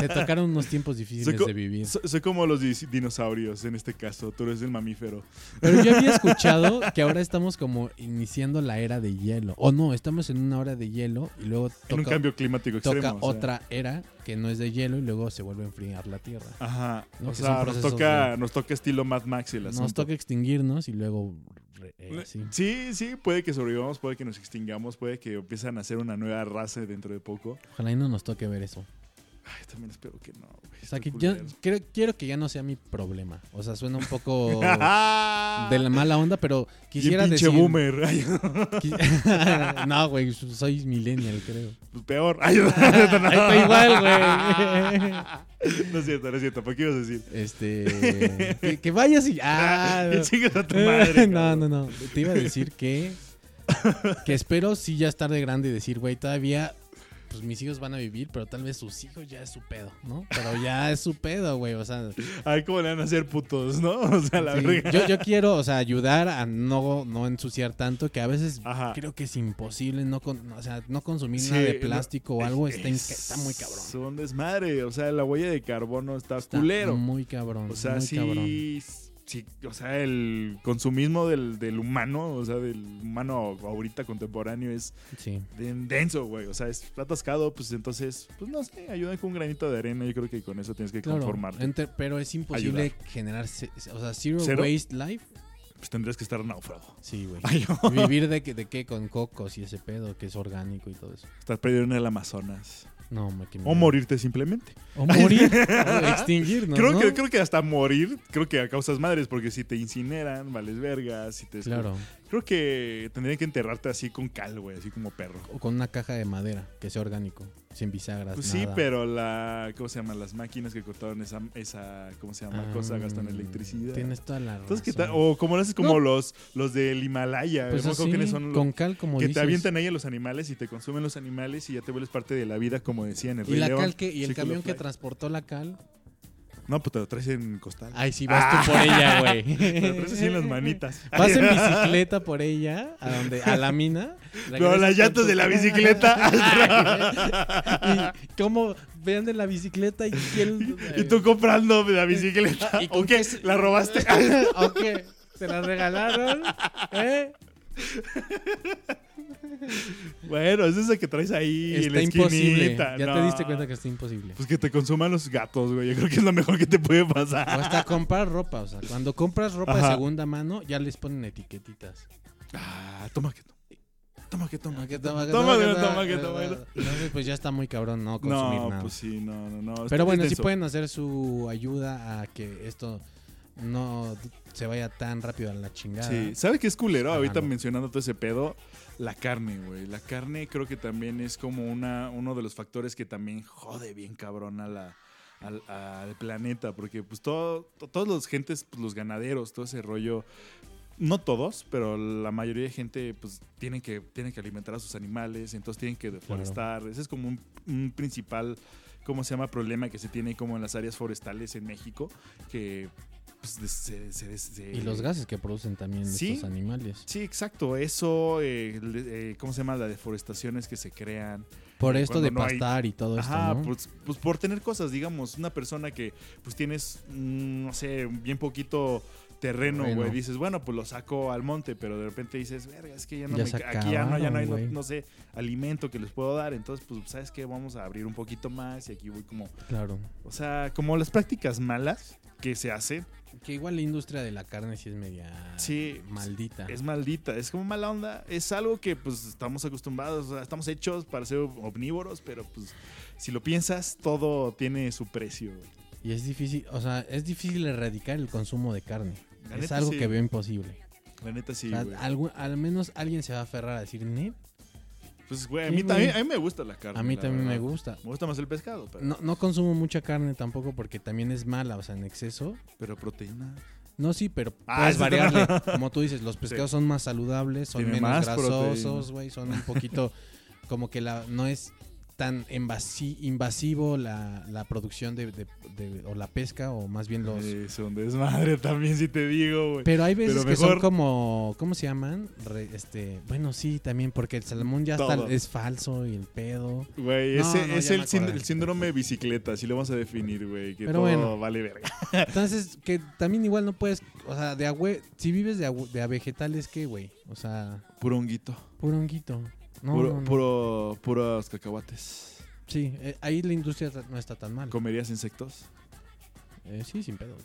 Te tocaron unos tiempos Soy, difíciles de vivir. so- soy como los dinosaurios en este caso. Tú eres el mamífero. Pero yo había escuchado que ahora estamos como iniciando la era de hielo. O no, estamos en una hora de hielo y luego en un cambio climático toca extremo. o sea. otra era que no es de hielo y luego se vuelve a enfriar la Tierra. Ajá. No, o que son sea, nos toca, de- nos toca estilo Mad Max el asunto. Nos toca extinguirnos y luego... eh, sí. Sí, sí, puede que sobrevivamos, puede que nos extingamos, puede que empiezan a hacer una nueva raza dentro de poco. Ojalá y no nos toque ver eso. Ay, también espero que no, güey. O sea, que yo quiero, que ya no sea mi problema. O sea, suena un poco de la mala onda, pero quisiera pinche decir... boomer. Ay, no, güey, soy millennial, creo. pues peor. Ay, no, Ahí está igual, güey. no es cierto, no es cierto. ¿Por qué ibas a decir? Este. Que, que vayas y. Ah, que chingas a tu madre. no, no, no. Te iba a decir que. Que espero sí ya estar de grande y decir, güey, todavía. Pues mis hijos van a vivir, pero tal vez sus hijos ya es su pedo, ¿no? Pero ya es su pedo, güey. O sea, Ay, cómo le van a hacer putos, ¿no? O sea, la sí, verga. yo, yo quiero, o sea, ayudar a no, no ensuciar tanto, que a veces Ajá. creo que es imposible no, con, o sea, no consumir Sí, nada de no, plástico o algo. es- Está, está muy cabrón. Es un desmadre. O sea, la huella de carbono está, Está culero. Muy cabrón. O sea, muy sí, cabrón. Sí, o sea, el consumismo del, del humano, o sea, del humano ahorita contemporáneo es Sí. denso, güey. O sea, es atascado, pues entonces, pues no sé, ayuda con un granito de arena. Yo creo que con eso tienes que Claro, conformarte. pero es imposible generar, ce- o sea, zero, waste life. Pues tendrías que estar náufrago. Sí, güey. Vivir de, de qué con cocos y ese pedo que es orgánico y todo eso. estar perdido en el Amazonas. No, O morirte simplemente. O morir. o extinguirnos, creo, ¿no? que, creo que hasta morir, creo que a causas madres, porque si te incineran, vales vergas, si te... Claro. Creo que tendrían que enterrarte así con cal, güey, así como perro. O con una caja de madera que sea orgánico, sin bisagras. Pues sí, pero la... ¿Cómo se llama? Las máquinas que cortaron esa... esa ¿Cómo se llama? Ah, Cosa gastan electricidad. Tienes toda la Entonces, ¿qué razón. tal? O como lo haces como No. los, los del Himalaya. Pues así, son los- con cal, como que dices. te avientan ahí a los animales y te consumen los animales y ya te vuelves parte de la vida, como decía en el Y Rey la León, cal que, y el camión que transportó la cal. No, pues te lo traes en costal. Ay, sí, vas tú por ella, güey. Te lo traes así en las manitas. Vas en bicicleta por ella, a donde, a la mina. Pero las llantas de la bicicleta. y cómo vean de la bicicleta y quién. y tú comprando la bicicleta. ¿Y con ¿O qué? ¿La robaste? ¿O qué? ¿Se la regalaron? ¿Eh? Bueno, es esa que traes ahí la Está imposible. Ya te diste cuenta que está imposible. Pues que te consuman los gatos, güey. Yo creo que es lo mejor que te puede O pasar. hasta comprar ropa. O sea, cuando compras ropa Ajá. de segunda mano, ya les ponen etiquetitas. Ah, toma que toma. Toma que toma. Que Toma, toma, que toma, que que toma. Entonces, pues ya está muy cabrón no consumir No, nada. pues sí, no, no, no. Pero bueno, sí pueden hacer su ayuda a que esto no se vaya tan rápido a la chingada. Sí, ¿sabes qué es culero? Ahorita mencionando todo ese pedo, la carne, güey. La carne creo que también es como una, uno de los factores que también jode bien cabrón a la, al, al planeta, porque pues todo, to- todos los gentes, pues, los ganaderos, todo ese rollo, no todos, pero la mayoría de gente pues tienen que, tienen que alimentar a sus animales, entonces tienen que deforestar. Ese es como un, un principal, ¿cómo se llama? Problema que se tiene como en las áreas forestales en México, que pues, se- se- se- Y los gases que producen también Sí. estos animales. Sí, exacto. Eso, eh, eh, ¿cómo se llama? Las deforestaciones que se crean. Por Eh, esto de no hay- pastar y todo esto, Ajá, ¿no? pues, pues por tener cosas, digamos, una persona que pues tienes, mm, no sé, bien poquito terreno, güey, dices, bueno, pues lo saco al monte, pero de repente dices, verga, es que ya no Ya me, se aquí ya no, ya no hay, acabaron, no sé, alimento que les puedo dar, entonces, pues, ¿sabes qué? Vamos a abrir un poquito más y aquí voy como, Claro. o sea, como las prácticas malas que se hacen, Que igual la industria de la carne sí es media Sí, maldita. es maldita, es como mala onda, es algo que pues estamos acostumbrados, o sea, estamos hechos para ser omnívoros, pero pues si lo piensas, todo tiene su precio. Y es difícil, o sea, es difícil erradicar el consumo de carne. La es neta, algo sí. que veo imposible. La neta sí, O sea, al menos alguien se va a aferrar a decir, ¿ne? Pues, güey, a, mí también, a mí me gusta la carne. A mí también me gusta. Me gusta más el pescado, pero, No, no consumo mucha carne tampoco porque también es mala, o sea, en exceso. pero proteína. No, sí, pero Ah, puedes variarle. Como tú dices, los pescados son más saludables, son Tiene menos grasosos, güey, son un poquito como que la no es tan invasi- invasivo la, la producción de, de- de- o la pesca o más bien los Es un desmadre también, si te digo, güey. pero hay veces Pero que son como ¿cómo se llaman? Re- este, bueno, sí, también porque el salmón ya está, es falso y el pedo. Güey, No, ese no, es el, sínd- síndrome bicicleta, así lo vamos a definir, güey. Que Pero todo bueno. vale verga. Entonces, que también igual no puedes, o sea, de agüe, si vives de, agüe- de a vegetales, ¿qué, güey? O sea, Puro honguito. puro honguito. No, puro, no, no. puro- puros cacahuates. Sí, eh, ahí la industria no está tan mal. ¿Comerías insectos? Eh, sí, sin pedos.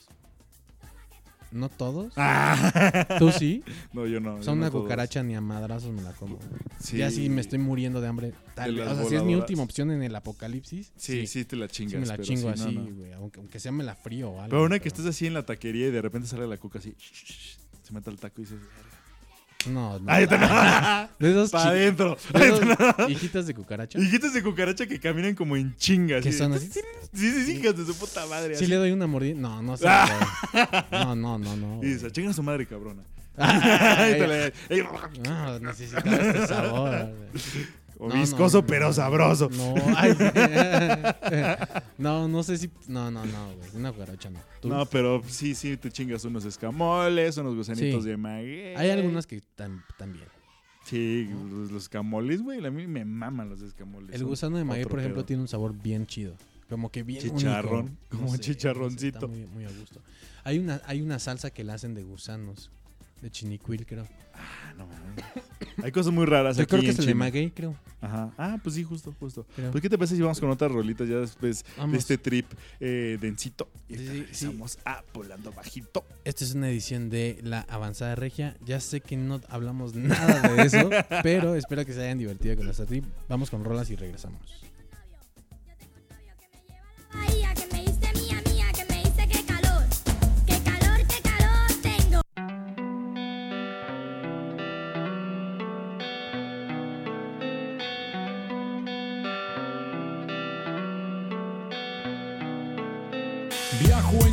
No todos. Ah. ¿Tú sí? No, yo no. Yo no una todos. cucaracha ni a madrazos me la como. Sí. Ya sí me estoy muriendo de hambre. Tal De O sea, si es mi última opción en el apocalipsis. Sí, sí, te la chingas. me la pero chingo no, así, no. güey. Aunque, aunque sea me la frío o algo. Pero una que pero- estés así en la taquería y de repente sale la cuca así. Se mete al taco y dices. No, no. Ahí está. De esos, Para adentro. hijitas de cucaracha. Hijitas de cucaracha que caminan como en chingas. Que son así. Sí, sí, sí, hijas de su puta madre. Si le doy una mordida. No, no sé. Ah. No, no, no, no. Y dices, chinga a su madre, cabrona. Ey, No, necesitaba este sabor. O No, viscoso, no, pero no. sabroso. No, ay, no, no sé si. No, no, no, güey. Una cucaracha no. ¿Tú? No, pero sí, sí, te chingas unos escamoles, unos gusanitos Sí. de maguey. Hay algunas que tam- también. Sí, los, escamoles, güey. A mí me maman los escamoles. El gusano de maguey, por ejemplo, pedo. tiene un sabor bien chido. Como que bien Chicharrón, único. como sé, chicharroncito. está muy, muy a gusto. Hay una, hay una salsa que la hacen de gusanos. De chinicuil, creo. Ah, no mames. Hay cosas muy raras Yo aquí creo que en es el de China. maguey, creo. Ajá. Ah, pues sí, justo, justo. creo. Pues, ¿qué te parece si vamos con otras rolitas ya después de este trip eh, densito? Y Sí, sí, regresamos a Volando Bajito. Esta es una edición de La Avanzada Regia. Ya sé que no hablamos nada de eso, pero espero que se hayan divertido con nuestra trip. Vamos con rolas y regresamos. Bahía que me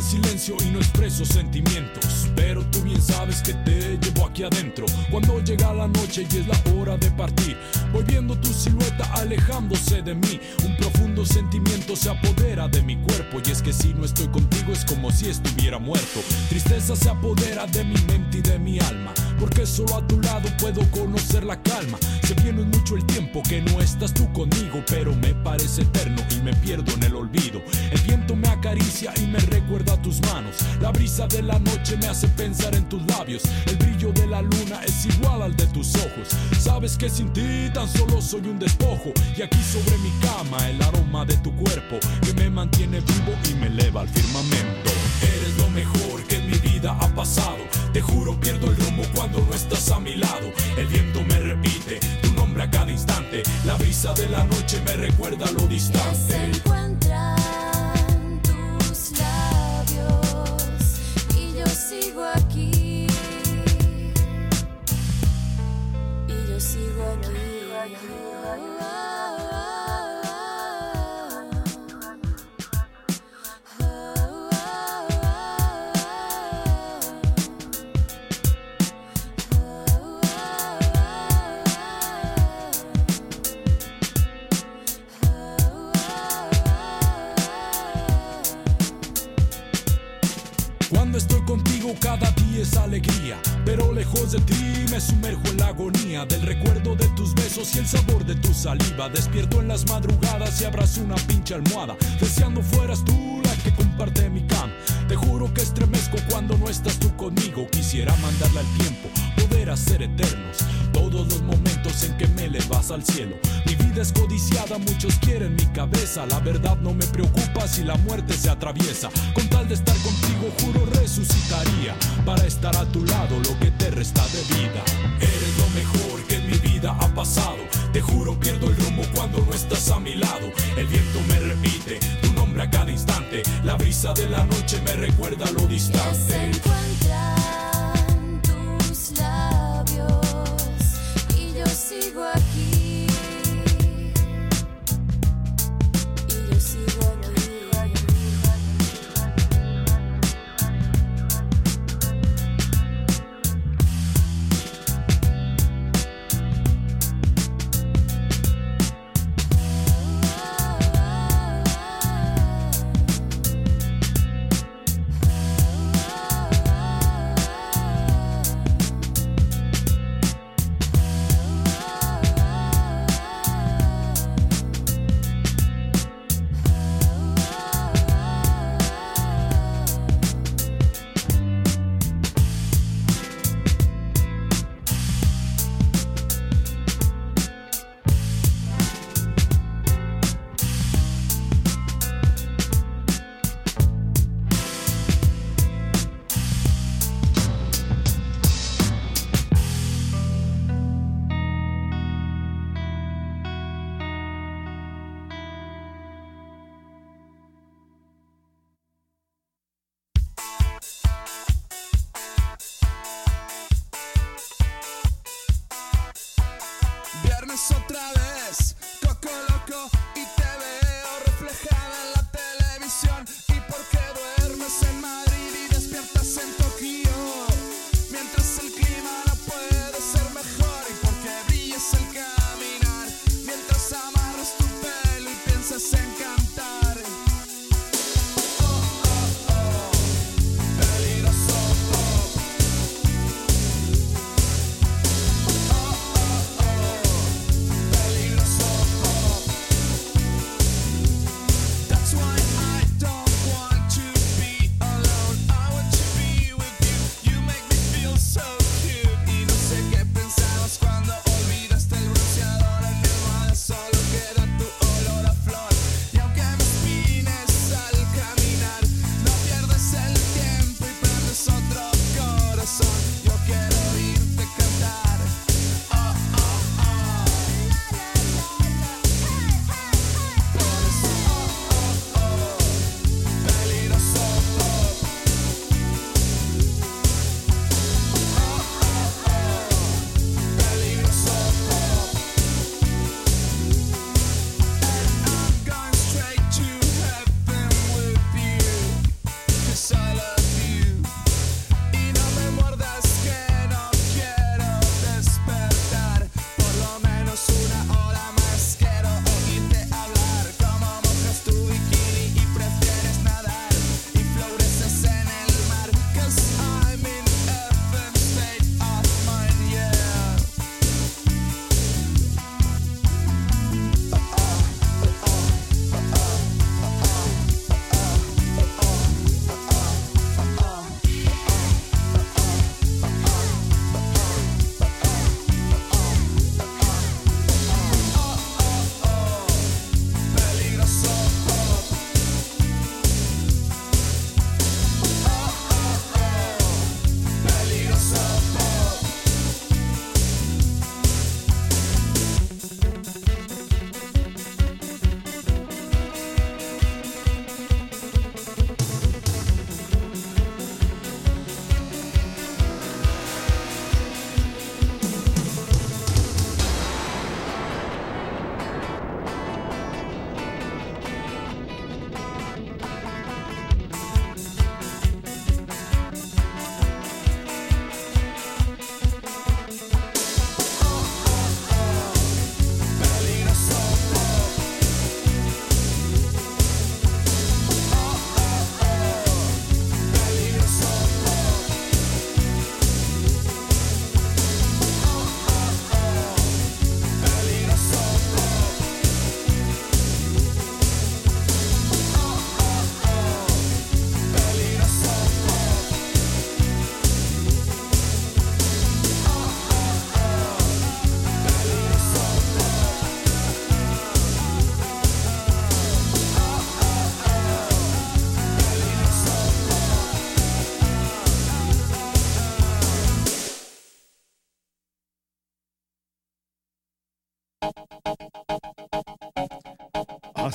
en silencio y no expreso sentimientos, pero tú bien sabes que te llevo aquí adentro. Cuando llega la noche y es la hora de partir, voy viendo tu silueta alejándose de mí. Un profundo sentimiento se apodera de mi cuerpo y es que si no estoy contigo es como si estuviera muerto. Tristeza se apodera de mi mente y de mi alma, porque solo a tu lado puedo conocer la calma. Se viene mucho el tiempo que no estás tú conmigo, pero me parece eterno y me pierdo en el olvido. El viento me acaricia y me recuerda tus manos. La brisa de la noche me hace pensar en tus labios. El brillo de la luna es igual al de tus ojos. Sabes que sin ti tan solo soy un despojo. Y aquí sobre mi cama el aroma de tu cuerpo que me mantiene vivo y me eleva al firmamento. Ha pasado. Te juro pierdo el rumbo cuando no estás a mi lado. El viento me repite tu nombre a cada instante. La brisa de la noche me recuerda lo Se distante. encuentran tus labios y yo sigo aquí. Y yo sigo Cuando es alegría, pero lejos de ti me sumerjo en la agonía del recuerdo de tus besos y el sabor de tu saliva. Despierto en las madrugadas y abrazo una pinche almohada, deseando fueras tú la que comparte mi cama. Te juro que estremezco cuando no estás tú conmigo. Quisiera mandarle al tiempo, poder hacer eternos todos los momentos en que me elevas al cielo. Mi vida es codiciada, muchos quieren mi cabeza. La verdad no me preocupa si la muerte se atraviesa. Con tal de estar contigo, juro resucitaría para estar a tu lado lo que te resta de vida. Eres lo mejor que en mi vida ha pasado. Te juro pierdo el rumbo cuando no estás a mi lado. El viento me repite tu nombre a cada instante. La brisa de la noche me recuerda lo distante.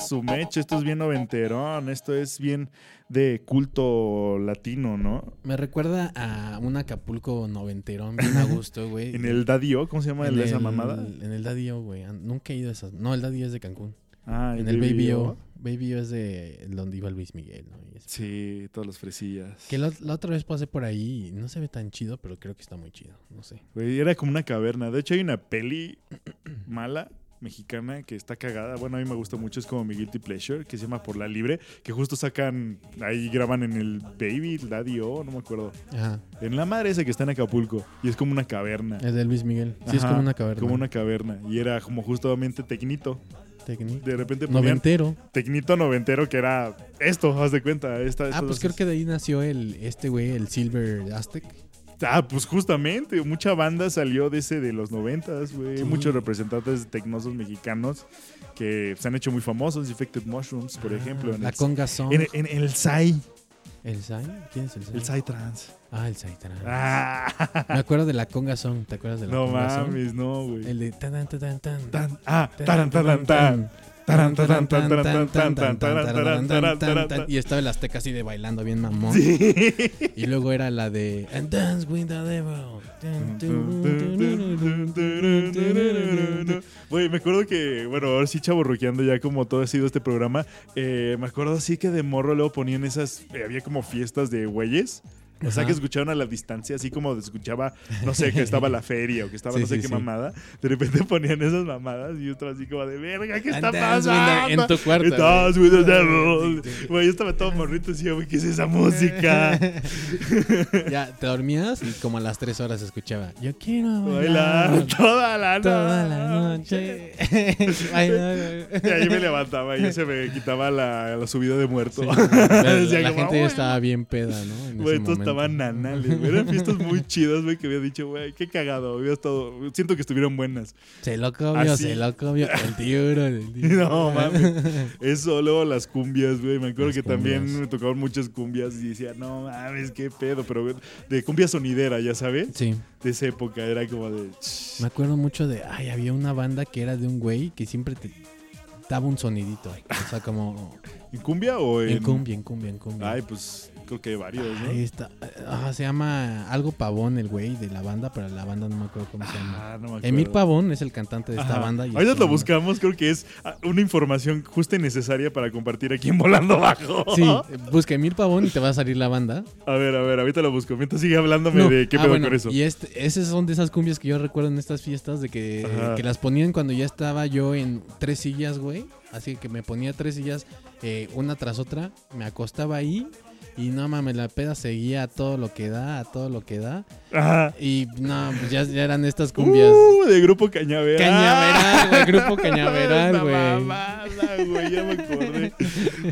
Su mecha, esto es bien noventerón, esto es bien de culto latino, ¿no? Me recuerda a un Acapulco noventerón, bien a gusto, güey. En el Daddy O, ¿cómo se llama el- esa el- mamada? En el Daddy O, güey. An- Nunca he ido a esas. No, el Daddy O es de Cancún. Ah, en el Baby O. Baby O es de donde iba Luis Miguel, ¿no? Sí, todas las fresillas. Que la, la otra vez pasé por ahí y no se ve tan chido, pero creo que está muy chido. No sé. Güey, era como una caverna. De hecho, hay una peli mala mexicana que está cagada. Bueno, a mí me gusta mucho, es como mi Guilty Pleasure, que se llama Por la Libre, que justo sacan, ahí graban en el Baby, Daddy O, no me acuerdo. Ajá. En la madre esa que está en Acapulco, y es como una caverna. Es de Luis Miguel. Sí, es como una caverna. Como una caverna. Y era como justamente Tecnito. Tecni- De repente ponían Noventero. Tecnito noventero, que era esto, haz de cuenta. Esta, Ah, pues creo que de ahí nació el este güey, el Silver Aztec. Ah, pues justamente, mucha banda salió de ese de los noventas, güey. Sí. Muchos representantes tecnosos mexicanos que se han hecho muy famosos, Defected Mushrooms, por ejemplo. en La el- conga song. En, en el Sai, ¿El Sai? ¿Quién es el Sai? el Sai Trans. Ah, el Sai Trans. Ah, Me acuerdo de la conga song. ¿Te acuerdas de la no conga song? mames, no, güey. El de tan tan tan tan. Tan- ah, tan, taran, taran, tan. Taran, taran, Y estaba el Azteca así de bailando bien mamón. Y luego era la de And Dance with the Devil. Güey, me acuerdo que, bueno, ahora sí chaborruqueando ya como todo ha sido este programa, eh, me acuerdo así que de morro luego ponían esas, eh, había como fiestas de güeyes. O sea, Ajá. que escuchaban a la distancia, así como escuchaba, no sé, que estaba la feria o que estaba Sí, no sé sí, qué sí. mamada. De repente ponían esas mamadas y yo estaba así como de, verga, ¿qué está pasando? en tu cuarto, güey. devil. Güey, yo estaba todo morrito y decía, güey, ¿qué es esa música? Ya, te dormías y como a las 3 horas escuchaba. Yo quiero Bailar bailar toda la toda la noche. Bailar. Y ahí me levantaba y se me quitaba la, la subida de muerto. Sí, la gente ya "Güey, estaba bien peda, ¿no? En Güey, estos estaban nanales, güey. Eran fiestas muy chidas, güey, que había dicho, güey, qué cagado. Había estado... Siento que estuvieron buenas. Se lo comió, Así. se lo comió. El tiburón, el tiburón. No, mames. Eso, luego las cumbias, güey. Me acuerdo Las que también me tocaban muchas cumbias y decía, no mames, qué pedo. Pero güey, de cumbia sonidera, ya sabes. Sí, De esa época era como de. me acuerdo mucho de. Ay, había una banda que era de un güey que siempre te daba un sonidito. O sea, como. ¿En cumbia o en.? En cumbia, en cumbia, en cumbia. Ay, pues creo que varios, ¿no? Ahí está. Ah, se llama algo Pavón, el güey de la banda, pero la banda no me acuerdo cómo se llama. Ah, no me acuerdo. Emir Pavón es el cantante de esta Ajá. banda. y Ahorita lo buscamos, creo que es ah, una información justa y necesaria para compartir aquí en Volando Bajo. Sí, busca Emir Pavón y te va a salir la banda. A ver, a ver, ahorita lo busco. Mientras sigue hablándome No. de qué Ah, pedo bueno, con eso. Y este, esas son de esas cumbias que yo recuerdo en estas fiestas de que, Ajá. que las ponían cuando ya estaba yo en tres sillas, güey. Así que me ponía tres sillas, eh, una tras otra, me acostaba ahí y no mames, la peda seguía a todo lo que da, a todo lo que da. Ajá. Y no, pues ya, ya eran estas cumbias. Uh, de grupo Cañaveral. Cañaveral, güey, grupo Cañaveral, Esa güey. mamada, güey, ya me acordé.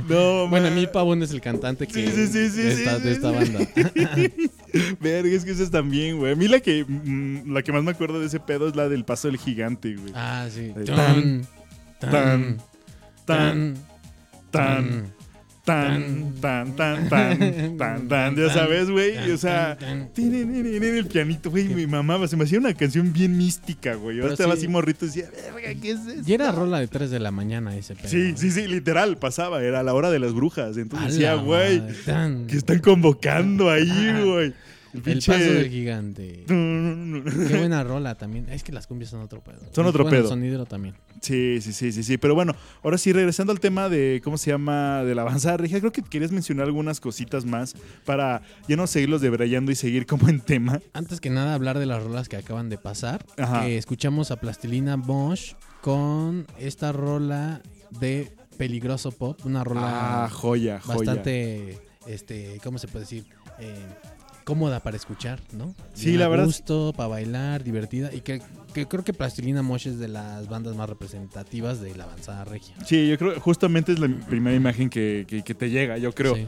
No, Bueno. Emil Pavón es el cantante que Sí, sí, sí, sí, de, esta, sí, de esta banda. Verga, es que esas también, güey. A mí la que, mm, la que más me acuerdo de ese pedo es la del paso del gigante, güey. Ah, sí. Tan, Tan, tan, tan, tan, tan, tan, tan, tan, tan, tan, ya sabes, güey. O sea, tan, tan. el pianito, güey, mi mamá se me hacía una canción bien mística, güey. Yo estaba sí. así morrito y decía, verga, ¿qué es eso? Y era rola de 3 de la mañana ese pedo. Sí, sí, sí, literal, pasaba, era la hora de las brujas. Entonces decía, güey, tan. que están convocando ahí, Ah. güey. El pinche- paso del gigante. Qué buena rola también. Es que las cumbias son otro pedo. Son otro Bueno, pedo. El sonidero también. Sí, sí, sí, sí, sí. Pero bueno, ahora sí, regresando al tema de, ¿cómo se llama? De la avanzada regia, creo que querías mencionar algunas cositas más para ya no seguirlos debrayando y seguir como en tema. Antes que nada, hablar de las rolas que acaban de pasar. Ajá. Eh, escuchamos a Plastilina Mosh con esta rola de Peligroso Pop. Una rola Ah, joya, joya. bastante, este, ¿cómo se puede decir? Eh, cómoda para escuchar, ¿no? Sí, Bien la verdad- gusto, para bailar, divertida. Y que, que creo que Plastilina Mosh es de las bandas más representativas de la avanzada regia. Sí, yo creo justamente es la primera imagen que, que- que te llega, yo creo. Sí.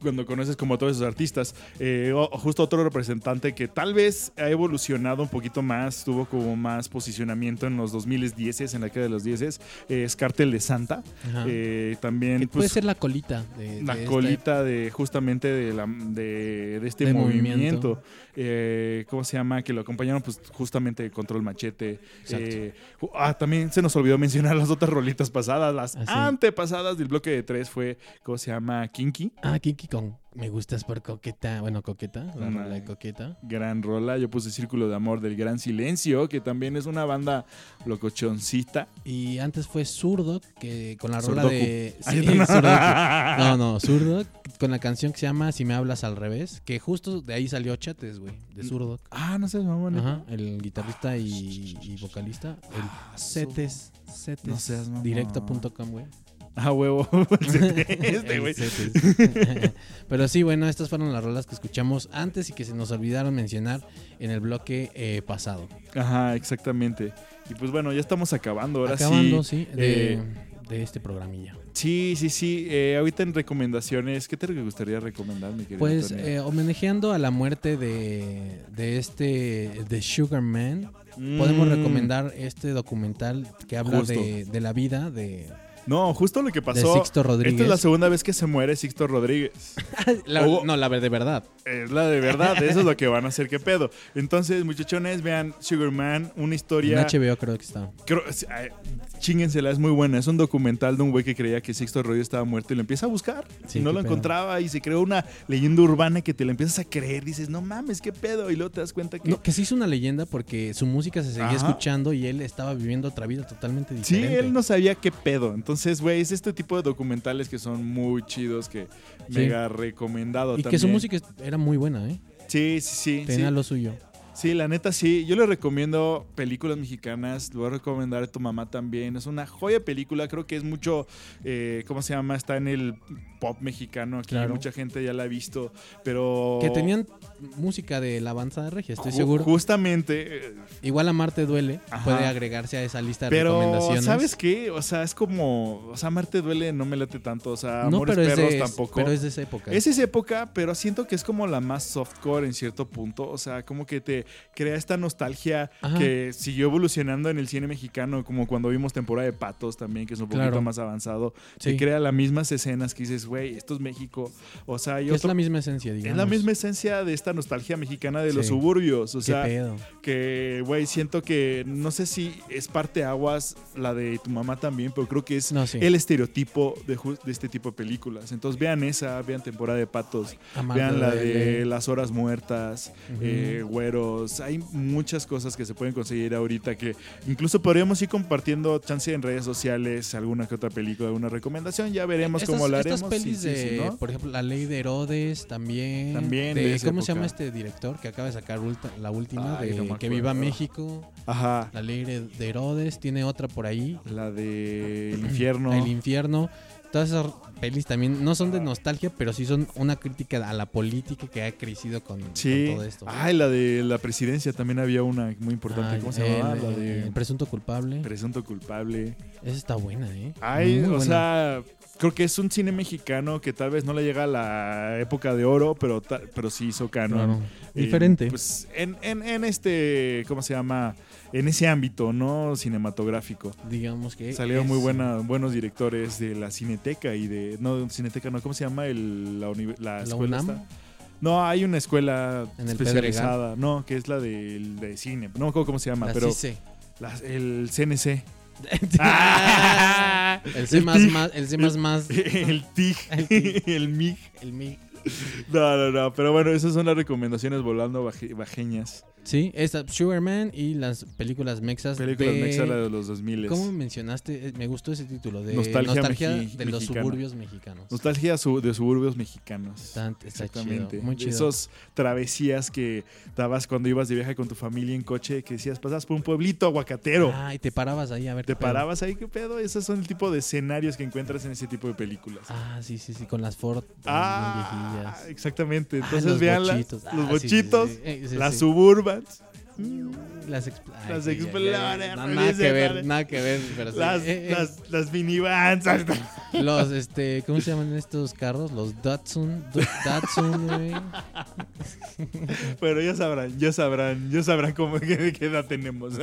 Cuando conoces como a todos esos artistas. Eh, o- justo otro representante que tal vez ha evolucionado un poquito más, tuvo como más posicionamiento en los 2010, en la década de los 10, eh, es Cartel de Santa. Eh, también puede pues, ser la colita de, la de esta- colita de justamente de, la, de, de este movimiento. movimiento. Eh, ¿Cómo se llama? Que lo acompañaron pues justamente Control Machete. Eh, ah, también se nos olvidó mencionar las otras rolitas pasadas, las Ah, antepasadas del bloque de tres fue, ¿cómo se llama? Kinky. Ah, Con Me gustas por coqueta. Bueno, coqueta. La rola de coqueta. Gran rola. Yo puse Círculo de Amor del Gran Silencio, que también es una banda locochoncita. Y antes fue Zurdo, que con la rola de. Ay, Sí, no. Zurdoku. No, no, Zurdo, con la canción que se llama Si me hablas al revés, que justo de ahí salió Chates, güey, de Zurdo. Ah, no sé, mamón. Ajá, el guitarrista y, y vocalista. El Cetes. Cetes. No seas. Directo.com, güey. Ah, huevo. este, güey. Pero sí, bueno, estas fueron las rolas que escuchamos antes y que se nos olvidaron mencionar en el bloque eh, pasado. Ajá, exactamente. Y pues bueno, ya estamos acabando. Ahora Acabando, sí. sí, de, eh, de este programilla. Sí, sí, sí. Eh, ahorita en recomendaciones, ¿qué te gustaría recomendar, mi querido Pues eh, homenajeando a la muerte de, de este de Sugar Man, podemos Mm, recomendar este documental que habla de, de la vida de, No, justo lo que pasó. Sixto Rodríguez. Esta es la segunda vez que se muere Sixto Rodríguez. La- no, la de verdad. Es la de verdad, eso es lo que van a hacer, qué pedo. Entonces, muchachones, vean Sugarman, una En historia. HBO creo que está. Creo, chíngensela, es muy buena. Es un documental de un güey que creía que Sixto Rodríguez estaba muerto y lo empieza a buscar. Sí, y no lo pedo. encontraba y se creó una leyenda urbana que te la empiezas a creer. Dices, no mames, qué pedo. Y luego te das cuenta que. No, que se hizo una leyenda porque su música se seguía Ajá. escuchando y él estaba viviendo otra vida totalmente Sí, diferente. él no sabía qué pedo. Entonces, güey, es este tipo de documentales que son muy chidos, que Sí. mega recomendado Y también. que su música era muy buena, ¿eh? Sí, sí, sí. Tenía sí. lo suyo. Sí, la neta sí. Yo le recomiendo películas mexicanas. Lo voy a recomendar a tu mamá también. Es una joya película. Creo que es mucho. eh, ¿Cómo se llama? Está en el pop mexicano. Aquí Claro. mucha gente ya la ha visto. Pero. Que tenían música de la avanzada regia, estoy ju- seguro. Justamente. eh, Igual a Marte Duele Ajá. puede agregarse a esa lista de Pero, recomendaciones. ¿sabes qué? O sea, es como. O sea, Marte duele, no me late tanto. O sea, No, Amores es, Perros de, tampoco. pero es de esa época. Es esa época, pero siento que es como la más softcore en cierto punto. O sea, como que te crea esta nostalgia Ajá. que siguió evolucionando en el cine mexicano, como cuando vimos temporada de Patos también, que es un poquito Claro. más avanzado. Sí. Te crea las mismas escenas que dices, güey, esto es México. O sea, y Que es la misma esencia, digamos. es la misma esencia de esta nostalgia mexicana de los suburbios. O ¿Qué sea, pedo? que, güey, siento que no sé si es parte aguas la de tu mamá también, pero creo que es No, sí. el estereotipo de, de este tipo de películas. Entonces vean esa, vean temporada de patos, vean la de las horas muertas, eh, güeros. Hay muchas cosas que se pueden conseguir ahorita que incluso podríamos ir compartiendo chance en redes sociales, alguna que otra película, alguna recomendación. Ya veremos Estas- cómo la haremos. Pelis Sí, sí, sí, de, ¿no? por ejemplo, La Ley de Herodes también. También de- de esa ¿Cómo se llama este director que acaba de sacar ulta- la última? Ay, de no Que. Viva México. Ajá. La Ley de de Herodes. Tiene otra por ahí. La de El Infierno. El Infierno. Todas esas pelis también no son de nostalgia, pero sí son una crítica a la política que ha crecido con, todo esto. Ay, la de la presidencia también había una muy importante. ¿Cómo se llamaba? el- la de el Presunto Culpable. Presunto culpable. Esa está buena, ¿eh? Ay, Muy o buena. sea, creo que es un cine mexicano que tal vez no le llega a la época de oro, pero, pero sí hizo canon. Claro. Eh, Diferente. pues en, en, en este, ¿cómo se llama? En ese ámbito, ¿no? Cinematográfico. Digamos que. Salieron muy buena, buenos directores de la Cineteca y de. No, Cineteca, no, ¿cómo se llama? El, la, uni- la ¿La escuela UNAM? No, hay una escuela ¿En el especializada. No, que es la de, de cine. No me acuerdo cómo se llama, La pero. CICE. la- el CNC. El C más más, el C más más, El TIG. El TIG. El MIG. el MIG. No, no, no. Pero bueno, esas son las recomendaciones volando baje- bajeñas. Sí, esta Sugarman y las películas mexas Películas de... mexas la de los 2000. ¿Cómo mencionaste? Eh, Me gustó ese título de Nostalgia de los suburbios mexicanos. Nostalgia su- de suburbios mexicanos. Está, está Exactamente. chido, muy chido. Esos travesías que dabas cuando ibas de viaje con tu familia en coche, que decías, pasas por un pueblito aguacatero. Ah, y te parabas ahí a ver Te qué pedo. parabas ahí, ¿qué pedo? Esos son el tipo de escenarios que encuentras en ese tipo de películas. Ah, sí, sí, sí, con las Ford Ah, exactamente. Ah, Entonces los vean las- bochitos. los Ah, sí, sí, bochitos, sí. Eh, las suburbans, Las, expl- ay, las sí, ya, ya, Explorer. No, nada que ver, vale. nada que ver. Pero sí. las, Eh, eh, las, las minivans. Los, este, ¿cómo se llaman estos carros? Los Datsun. Datsun, güey. Pero ya sabrán, ya sabrán, ya sabrán cómo, qué, qué edad tenemos.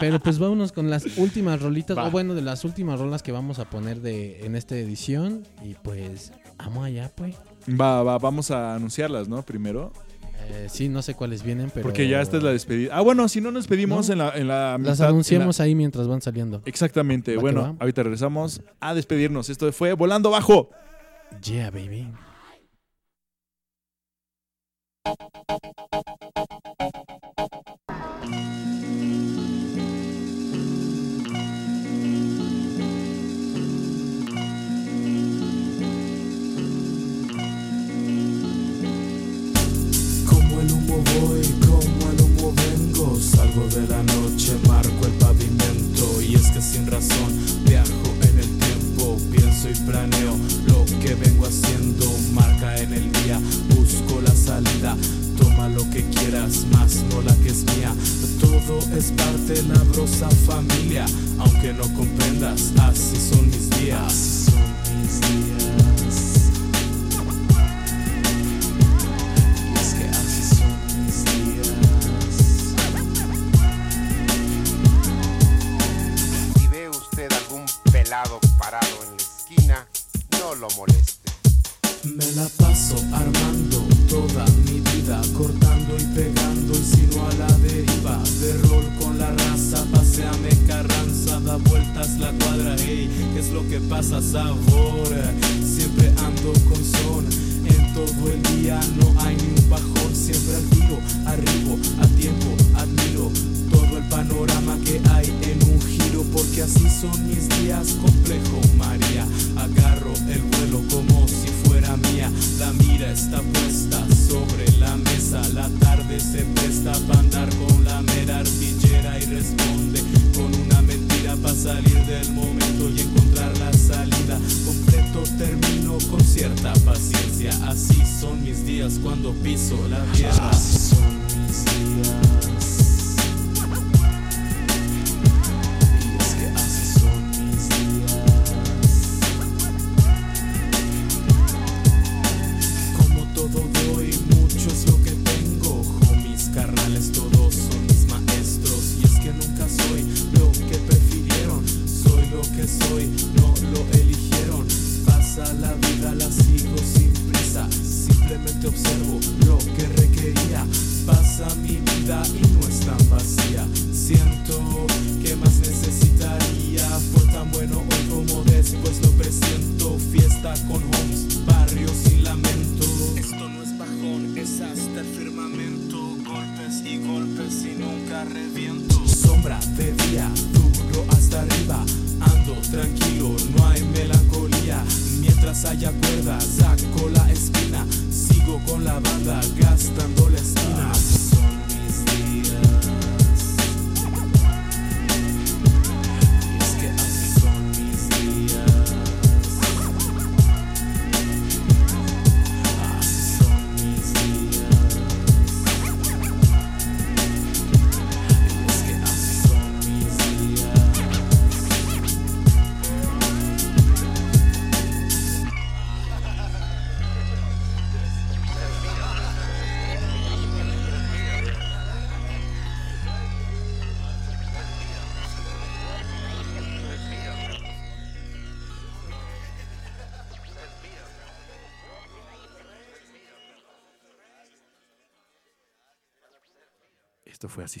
Pero pues vámonos con las últimas rolitas. Va. O bueno, de las últimas rolas que vamos a poner de, en esta edición. Y pues, amo allá, pues. Va, va, vamos a anunciarlas, ¿no? Primero. Eh, sí, no sé cuáles vienen, pero. Porque ya esta es la despedida. Ah, bueno, si no nos despedimos No. en la, en la Las anunciamos ahí mientras van saliendo. Exactamente. Va bueno, ahorita regresamos a despedirnos. Esto fue Volando Bajo. Yeah, baby. De la noche, marco el pavimento Y es que sin razón viajo en el tiempo Pienso y planeo lo que vengo haciendo Marca en el día, busco la salida Toma lo que quieras, más no la que es mía. Todo es parte de la brosa familia Aunque no comprendas, Así son mis días paso armando toda mi vida, cortando y pegando, y si no a la deriva, de rol con la raza, paseame carranza, da vueltas la cuadra, hey, ¿qué es lo que pasa, sabor? Siempre ando con son, todo el día no hay ni un bajón, siempre al tiro, arribo, a tiempo, admiro todo el panorama que hay en porque así son mis días, complejo María, agarro el vuelo como si fuera mía, la mira está puesta sobre la mesa, la tarde se presta para andar con la mera artillera y responde con una mentira para salir del momento y encontrar la salida, completo termino con cierta paciencia, así son mis días cuando piso la tierra. Así son mis días. Soy lo que prefirieron. Soy lo que soy, no lo eligieron. Pasa la vida, la sigo sin prisa. Simplemente observo lo que requería. Pasa mi vida y no es tan vacía.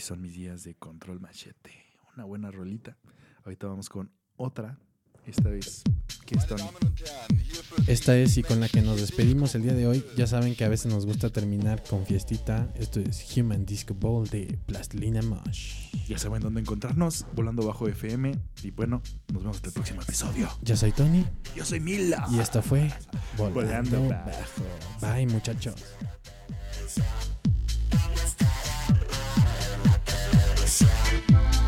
Son mis días de Control Machete. Una buena rolita. Ahorita vamos con otra. Esta vez, que es Tony? Esta es y con la que nos despedimos el día de hoy. Ya saben que a veces nos gusta terminar con fiestita. Esto es Human Disco Ball de Plastilina Mosh. Ya saben dónde encontrarnos, volando bajo FM. Y bueno, nos vemos hasta el próximo episodio. Yo soy Tony Yo soy Mila. y esta fue Volando, Volando Bajo. Bye muchachos. Podcast.